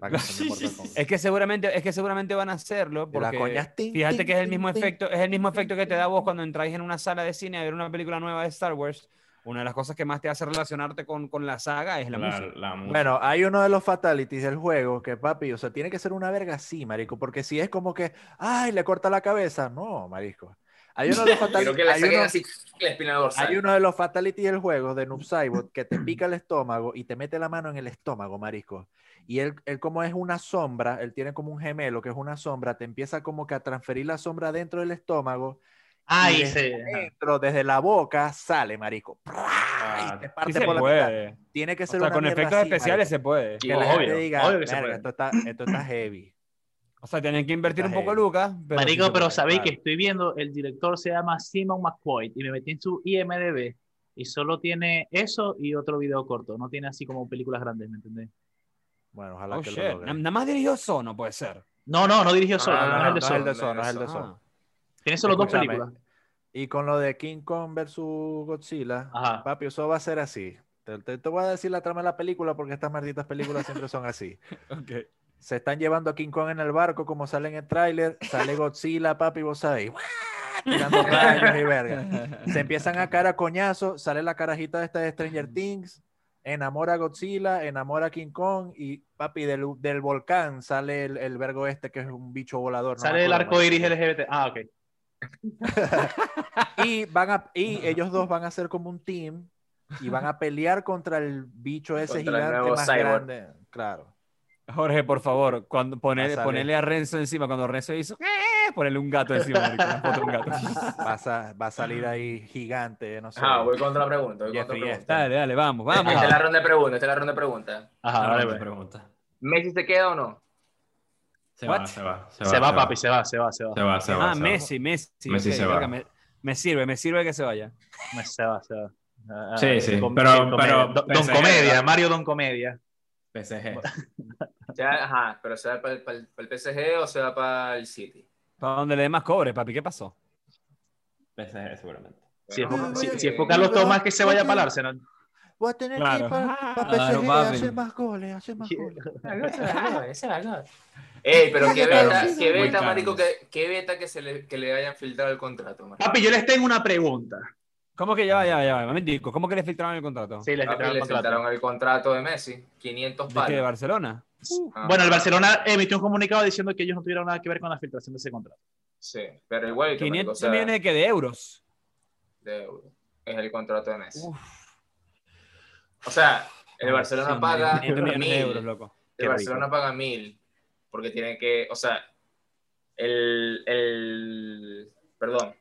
Canción de Mortal Kombat. Es que seguramente, es que seguramente van a hacerlo porque coña tin, fíjate tin, que es el mismo tin. efecto, es el mismo efecto que te da vos cuando entráis en una sala de cine a ver una película nueva de Star Wars. Una de las cosas que más te hace relacionarte con, con la saga es la, la, música. la música. Bueno, hay uno de los fatalities del juego que, papi, o sea, tiene que ser una verga así, marico, porque si es como que, ay, le corta la cabeza, no, marico. Hay uno de los fatalities, hay uno, hay uno de los del juego de Noob Saibot que te pica el estómago y te mete la mano en el estómago, marico. Y él, él como es una sombra, él tiene como un gemelo que es una sombra, te empieza como que a transferir la sombra dentro del estómago Ay, y desde sí. dentro, desde la boca, sale, marico. Ah, Y te Sí parte se por la mitad. Tiene que O ser sea, una con efectos así, especiales marico. se puede. Que la Obvio, gente diga, obvio que se "Verga, puede". esto está, esto está heavy. O sea, tienen que invertir Está un poco heavy. lucas. Pero sí Marico, se pero sabéis que estoy viendo, el director se llama Simon McCoy y me metí en su IMDB y solo tiene eso y otro video corto. No tiene así como películas grandes, ¿me entendés? Bueno, ojalá Oh, que shit. lo logre. Na- Nada más dirigió eso, no puede ser. No, no, no dirigió solo, Ah, no, es el de no es el de solo. Saw, no es el de Ah. Saw. Tiene solo dos Escúchame, películas. Y con lo de King Kong versus Godzilla, Ajá. papi, eso va a ser así. Te, te- te voy a decir la trama de la película porque estas malditas películas siempre son así. *laughs* Ok. Se están llevando a King Kong en el barco, como sale en el tráiler, sale *laughs* Godzilla, papi, vos sabéis, *laughs* tirando rayos y verga. Se empiezan a *laughs* cara coñazo, sale la carajita esta de Stranger Things, enamora a Godzilla, enamora a King Kong y papi, del, del volcán sale el, el vergo este que es un bicho volador. no Sale el arco iris. LGBT. Ah, ok. Y, van a, y ellos dos van a ser como un team y van a pelear contra el bicho ese Contra gigante más cyborg. grande. Claro. Jorge, por favor, cuando ponele, Pásale. ponele a Renzo encima, cuando Renzo hizo, ¡eh! ponele un gato encima, marico, una foto un gato. Va a, va a salir ahí gigante, no sé. Ah, voy con otra pregunta. Voy con otra Jeffrey pregunta. Dale, dale, vamos, vamos. Esta es la ronda de preguntas. Esta es la ronda de preguntas. Ajá, Ahora dale, pues. pregunta. ¿Messi se queda o no? Se What? va, se va. Se va, papi, se va, se va, se va. Se va, se va. ah, se va. Messi, Messi. Messi ok, se va. Me, me sirve, me sirve que se vaya. Se va, se va. Ah, Sí, sí, com- pero- pero- Don, Don Comedia. Mario Don Comedia. PSG. O *laughs* sea, ajá, pero ¿se va para el, para el- para el PSG o se va para el City? Para donde le dé más cobre, papi, ¿qué pasó? PSG, seguramente. Si es, por- si, si es por Carlos Tomás que se vaya para el Arsenal. Voy a tener Claro. que ir para Claro, PSG, papi. hacer más goles, hacer más goles. *laughs* *laughs* Ey, pero qué Claro, beta, sí, qué beta, marico, que, qué beta que, se le, que le hayan filtrado el contrato, marico. Papi, yo les tengo una pregunta. ¿Cómo que ya va, ya va, ya va? Momentico, ¿cómo que le filtraron el contrato? Sí, le contrato. filtraron el contrato de Messi, 500 ¿De qué? ¿De palos. Barcelona? Ah, Bueno, el Barcelona emitió un comunicado diciendo que ellos no tuvieron nada que ver con la filtración de ese contrato. Sí, pero igual, que, marico, 500 o sea, millones de, qué, de euros. de euros. Es el contrato de Messi. O sea, el Barcelona Sí, paga 500 millones de mil. euros, loco. El Qué Barcelona paga mil. Porque tiene que, o sea, el, el, perdón,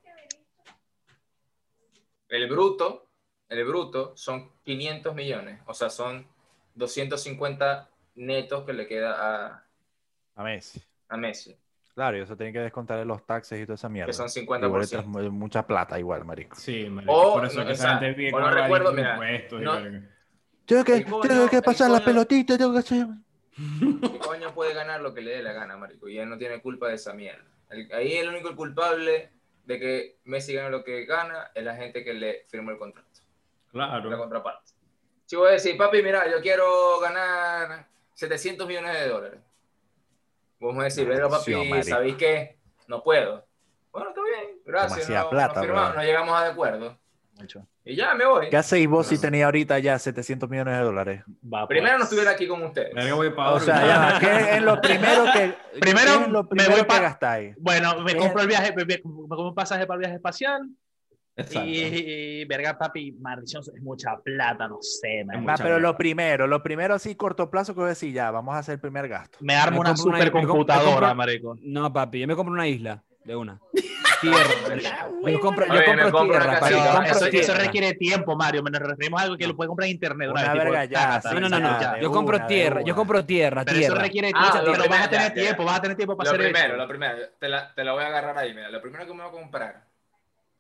el bruto, el bruto son 500 millones. O sea, son 250 netos que le queda a, A Messi. a Messi. Claro, y eso tiene que descontar los taxes y toda esa mierda. Que son Igual 50%. es mu- mucha plata igual, marico. Sí, marico, O, por eso no, que o esa sea, o no recuerdo, mira, no-. Tengo que, El tengo que el pasar la coño- pelotita, tengo que hacer... *laughs* ¿Qué coño puede ganar lo que le dé la gana, marico? Y él no tiene culpa de esa mierda. El- ahí el único culpable de que Messi gane lo que gana es la gente que le firmó el contrato. la Claro. contraparte. Si voy a decir, papi, mira, yo quiero ganar 700 millones de dólares. Vamos a decir, pero papi. ¿sabéis qué? No puedo. Bueno, está bien, gracias. No, plata, no firmamos, bro. no llegamos a acuerdo. Mucho. Y ya me voy. ¿Qué hacéis vos si tenéis ahorita ya 700 millones de dólares? Va, Primero no pues. estuviera aquí con ustedes. Verga, voy pa' O sea, ya, ¿qué es lo *laughs* primero que, Primero, qué es lo me primero voy que pa- gastáis? Bueno, me compro el viaje, me, me compro un pasaje para el viaje espacial Exacto. y, y, verga, papi, maldición, es mucha plata, no sé, me, Es Ah, pero plata. lo primero, lo primero así corto plazo que voy a decir ya, vamos a hacer el primer gasto. me armo Me una me me supercomputadora, marico. No, papi, yo me compro una isla de una. *laughs* Tierra. yo compro, yo Oye, compro tierra, compro eso, requiere tiempo, Mario. Me referimos a algo que lo puede comprar en internet. Una vez, tipo, verga ya, tácata, sí, No, no, no, Yo compro una, tierra, yo compro tierra, Pero eso requiere Ah, tiempo, pero vas a tener ya, ya. tiempo, vas a tener tiempo para Lo hacer primero, eso. lo primero, te la, te la voy a agarrar ahí, mira. Lo primero que me voy a comprar,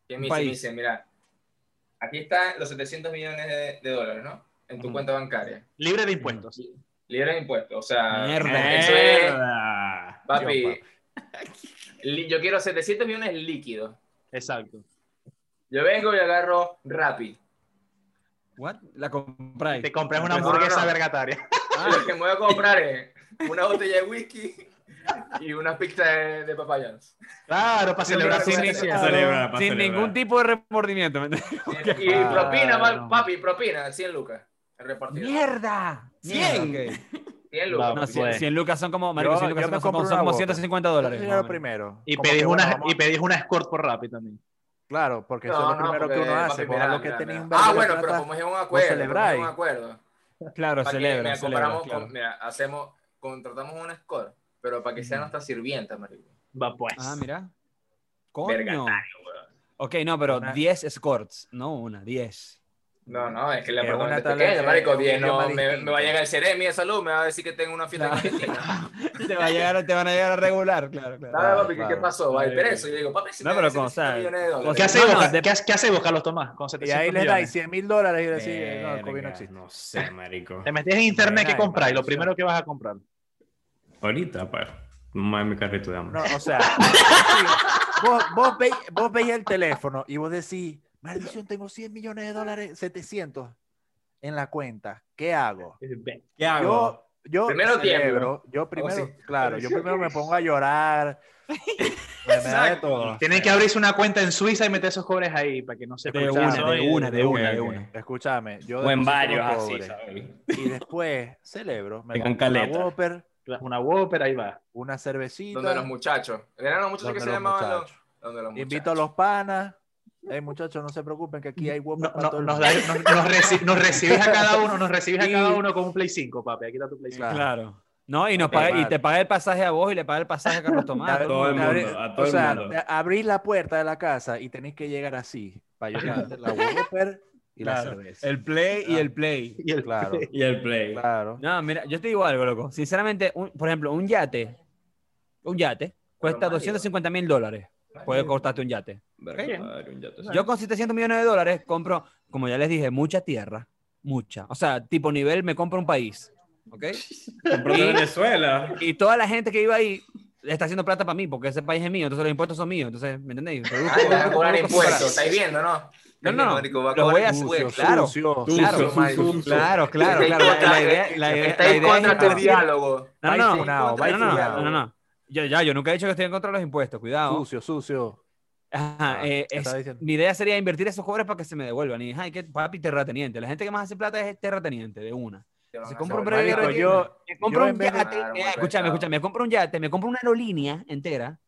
que me dice, me país. dice, mira, aquí están los 700 millones de, de dólares, ¿no? En tu cuenta bancaria. Libre de impuestos. Libre de impuestos, o sea, Mierda. eso es, papi, *laughs* yo quiero 700 millones líquidos. Exacto. Yo vengo y agarro Rappi. What? La compráis. Te compras una ah, hamburguesa no, vergataria. Ah, lo que me voy a comprar es una botella de whisky y una pizza de, de papayas. Claro, para celebrar sin, ningún tipo de remordimiento. Y, propina, papi, propina, 100 lucas. ¡Mierda! ¡100! 100 lucas. No, No, pues. 100, 100 lucas son como, marico, Yo- 100 lucas yo son como, compro son una como Whopper. 150 dólares. Primero. Y pedís, una, vamos- y pedís una escort por Rappi también. Claro, porque eso No, es lo no, primero que uno hace. mira, que mira, mira. un Ah, bueno, pero como es un acuerdo, celebráis. como es un acuerdo. Claro, Para celebra, mira, celebra, comparamos claro. con- mira, hacemos, contratamos una escort, pero para que sea nuestra sirvienta, marico. Va pues. Ah, mira. Coño. Vergatario. Ok, no, pero Una- 10 escorts, no una, 10. No, no, es que el apartamento es pequeño, marico. 10 no, me, va a llegar el Ceremi de salud, me va a decir que tengo una fiesta clandestina. *laughs* te, va a llegar, te van a llegar a regular, claro, claro. Papi, ¿qué- claro. ¿qué pasó? Va a ir preso. Y yo digo, papi, si No, pero deben como, o sea, 700 millones de dólares. ¿Qué hace No, de- ¿qué, qué hace vos, Carlos Tomás? Con Y 700 ahí les dais millones? 100 mil dólares y decís, eh, no, el COVID no existe. No sé, marico. Te metes en internet, ¿qué Buena compráis? Lo primero que vas a comprar. Ahorita, pues. Más mi carrito de hambre. No, o sea, *laughs* vos, veis, vos veis el teléfono y vos decís, maldición, tengo 100 millones de dólares, 700 en la cuenta. ¿Qué hago? ¿Qué hago? Yo, yo Primero celebro, yo primero, sí. claro, yo primero me pongo a llorar. Me, *laughs* me da de todo. Tienen que abrirse una cuenta en Suiza y meter esos cobres ahí para que no se De una, de una, de una, de una. Escúchame, yo O en varios así, ¿sabes? y después celebro, me compro una. Whopper, Una Whopper, ahí va. una cervecita, Donde los muchachos. ¿Eran los muchachos que se llamaban los? Donde los invito a los panas. Hey, muchachos, no se preocupen que aquí hay Whopper No- para no- todo nos, da- nos- nos reci- nos recibís a cada uno, nos recibís a cada uno con un Play 5, papi. Aquí está tu Play 5. Claro. Claro. No, y, nos paga- y te paga el pasaje a vos y le paga el pasaje a Carlos *laughs* Tomás. Te- todo el mundo, abrí- a todo o el sea, mundo. abrís la puerta de la casa y tenéis que llegar así para yo darte la *laughs* Whopper y la Claro. cerveza. El play y el play. Y el Claro, Y el play. claro. No, mira, yo te digo algo, loco. Sinceramente, un- por ejemplo, un yate, un yate cuesta Mario. 250 mil dólares. Puede costarte un yate. Un yato. Yo con 700 millones de dólares compro, como ya les dije, mucha tierra. Mucha. O sea, tipo nivel, me compro un país. ¿Ok? De Venezuela. Y toda la gente que vive ahí está haciendo plata para mí, porque ese país es mío, entonces los impuestos son míos. Entonces, ¿me entendéis? Produzco- Ah, a cobrar impuestos. ¿Estáis viendo, no? No, ¿Estáis no, a lo voy a- impuestos. claro. sucio. Claro. Claro, claro, claro. La, idea, la, idea- la idea es diálogo. No, no, no, no, no, Yo, ya, yo nunca he dicho que estoy en contra de los impuestos, cuidado. Sucio, sucio. Ajá, Ah, eh, ¿qué es- mi idea sería invertir esos cobres para que se me devuelvan. Y, ay, que papi, terrateniente. La gente que más hace plata es terrateniente, de una. Se compra un Marico, aquí. yo, Me compro yo un de- yate, eh, escúchame, escúchame, me compro un yate, me compro una aerolínea entera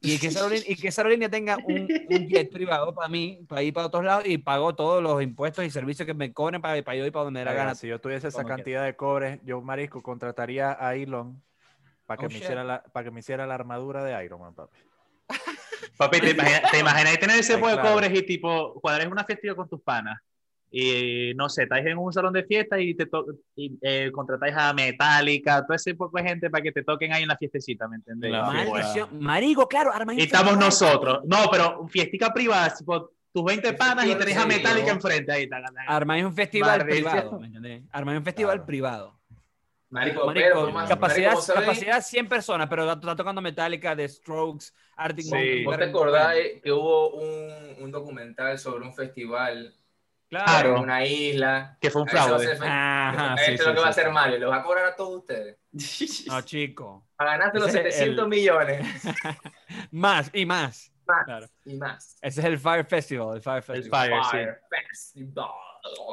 Y que esa aerolínea, y que esa aerolínea tenga un, un jet privado para mí, para ir para otros lados y pago todos los impuestos y servicios que me cobren para, para yo ir para donde me dé la gana. Si yo tuviese esa como quiera. cantidad de cobres, yo, Marisco, contrataría a Elon para que, Oh, me shit. hiciera la, para que me hiciera la armadura de Iron Man, papi. Papi, ¿te imaginas, te imaginas tener ese Ay, poco de claro. cobres y tipo, cuadrar una festiva con tus panas? Y no sé, estáis en un salón de fiesta y, te y eh, contratáis a Metallica, todo ese poco de gente para que te toquen ahí en la fiestecita, ¿me entendéis? Fiesta. Maldición. Marico, claro, arma Y estamos nosotros. No, pero fiestica privada, tipo, tus 20 panas y tenés a Metallica enfrente ahí. Armáis un festival privado, ¿me entendés? Armáis un festival Claro. privado. Marico, Marico, pero, ¿cómo- capacidad, marico, capacidad 100 personas, pero está, está tocando Metallica, The Strokes, Arctic Sí. Monkeys, ¿Vos te que hubo un, un documental sobre un festival Claro. en una isla? Que fue un fraude. Ajá, Esto sí, es sí, lo que va a hacer. Mario, los va a cobrar a todos ustedes. *laughs* No, chico. A ganarte los Ese es el- 700 millones *laughs* Más y más. Más. Claro. y más. Ese es el Fire Festival. El Fire Festival. Fire, sí. Fire Festival.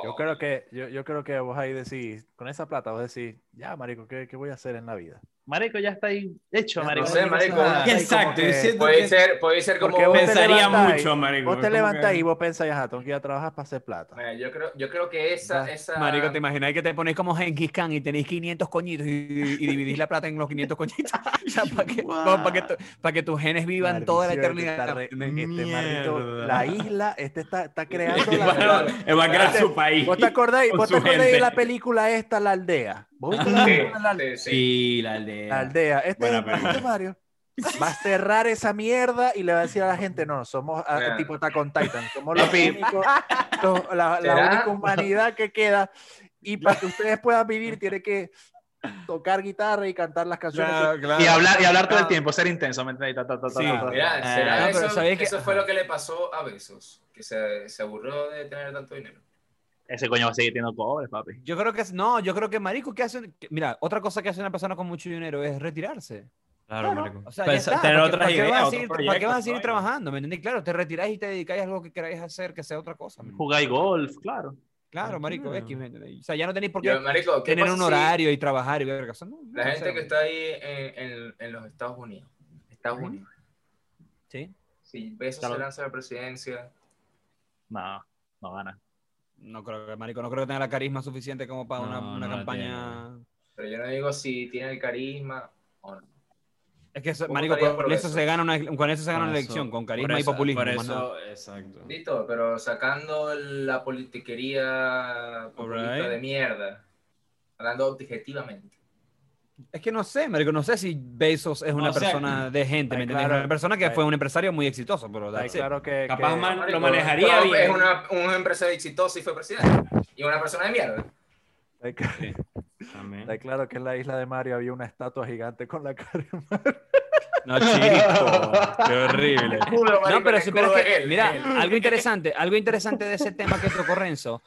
Yo creo que, yo, yo creo que vos ahí decís, con esa plata vos decís, ya, marico, ¿qué, qué voy a hacer en la vida? Marico, ya está ahí hecho, marico. no sé, marico. Ah, Exacto, Puede que ser, puede ser como... Porque vos pensaría mucho, marico. Vos te levantás que- y vos pensás, ajá, tengo que ir a trabajar para hacer plata. Mira, Yo creo, yo creo que esa... Esa... Marico, ¿te imaginas que te ponéis como Genghis Khan y tenéis 500 coñitos y, y dividís la plata en los 500 coñitos? *laughs* O sea, para que, para que, tu- para que tus genes vivan toda la Maldición, eternidad. este está re- este la isla, este está, está creando *laughs* la... va a- él va a crear su país. ¿Vos te acordáis, vos te acordáis de la película esta, La Aldea? ¿Vos viste la Sí, La Aldea? sí, la aldea. La Aldea. Este Buena es el. Mario. Va a cerrar esa mierda y le va a decir a la gente, no, somos ah, Mira. tipo Attack on Titan, somos los únicos, los- la, única humanidad que queda y para que ustedes puedan vivir tiene que tocar guitarra y cantar las canciones. Y hablar, y hablar todo el Ah. tiempo, ser intenso, Sí. Mira, Ah, ¿será eso? ¿sabéis que- Eso fue lo que le pasó a Besos, que se, se aburrió de tener tanto dinero. Ese coño va a seguir teniendo cobres, papi. Yo creo que es, no, yo creo que marico que hace, que- mira, otra cosa que hace una persona con mucho dinero es retirarse. Claro, marico. O sea, ya Pensa- está, tener ¿para qué- otras para qué ideas, vas a otros seguir- ¿Para qué vas a seguir trabajando? ¿Me entendés? Claro, te retiráis y te dedicáis a algo que queráis hacer, que sea otra cosa. Jugáis golf, claro. Claro, marico, Claro. X. O sea, ya no tenéis por qué Yo, marico, ¿qué tener pasa un si horario y trabajar y verga. No- La no gente sé, que está ahí en, en- en los Estados Unidos, Estados. Unidos, Sí, si Besos Claro. se lanza a la presidencia, No, no gana. No creo que, marico, no creo que tenga la carisma suficiente como para una, No, una no campaña... pero yo no digo si tiene el carisma o no. Es que, eso, ¿Cómo marico, con eso, eso? se gana una, con eso se gana Por una eso- elección, con por carisma y eso- populismo. Por eso, exacto. Listo, pero sacando la politiquería de mierda, hablando objetivamente. Es que no sé, marico, no sé si Bezos es una O sea, persona de gente, ¿me entiendes? claro. Una persona que fue un empresario muy exitoso, pero claro que, Capaz que- man- Marico, lo manejaría Trump bien. Es una, un empresario exitoso y fue presidente. Y una persona de mierda. está claro que en la isla de Mario había una estatua gigante con la cara de Mario. No, chico, qué horrible. *laughs* Culo, No, pero sí, pero es que, mira, él. algo interesante, algo interesante de ese tema que tocó Renzo,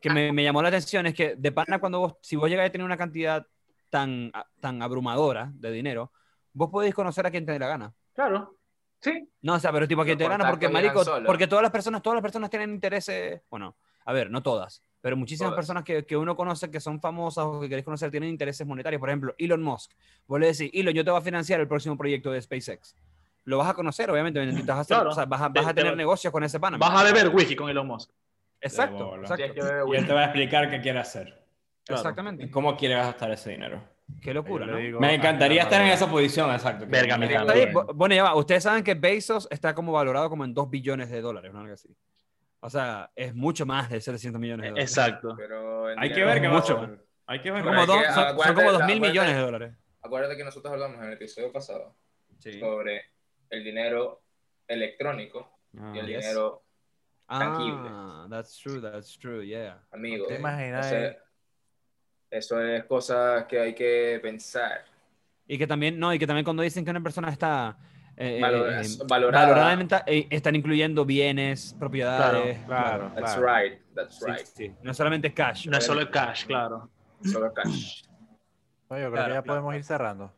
que me, me llamó la atención, es que de pana cuando vos, si vos llegáis a tener una cantidad tan, tan abrumadora de dinero, vos podéis conocer a quien te dé la gana. Claro. Sí. No, o sea, pero tipo a quien te dé la gana, porque marico, porque todas las personas, todas las personas tienen intereses, bueno, a ver, no todas, pero muchísimas Todas. personas que, que uno conoce que son famosas o que querés conocer tienen intereses monetarios. Por ejemplo, Elon Musk. Vos le decís, Elon, yo te voy a financiar el próximo proyecto de SpaceX. Lo vas a conocer, obviamente, necesitas hacer- Claro. o sea, vas a, vas a Te- te tener negocios con ese pana. Vas a beber whisky con Elon Musk. Exacto, exacto. Y él te va a explicar qué quiere hacer. Claro. Exactamente. Y cómo quiere gastar ese dinero. Qué locura, ¿no? digo Me encantaría la estar en esa posición, exacto. que- Verga, me que- encanta. Oye, Bien. bo- bueno, ya va. Ustedes saben que Bezos está como valorado como en 2 billones de dólares, ¿no? Algo así. O sea, es mucho más de 700 millones de dólares. Exacto. Pero Hay que ver qué Mucho más. Hay que ver. Como, dos, que son- son como 2 mil millones de dólares. Acuérdate que nosotros hablamos en el episodio pasado Sí. sobre el dinero electrónico Ah, y el yes. dinero tangible. Ah, that's true, that's true, yeah. amigo. ¿Te imaginas? Eso es cosas que hay que pensar. Y que también, no, y que también cuando dicen que una persona está eh, Valora- eh, valorada. valoradamente, eh, están incluyendo bienes, propiedades. Claro, That's claro. right, that's Sí, right. sí. No solamente cash. No es solo el cash, claro. Solo cash. No, yo creo Claro, que ya claro, podemos ir cerrando.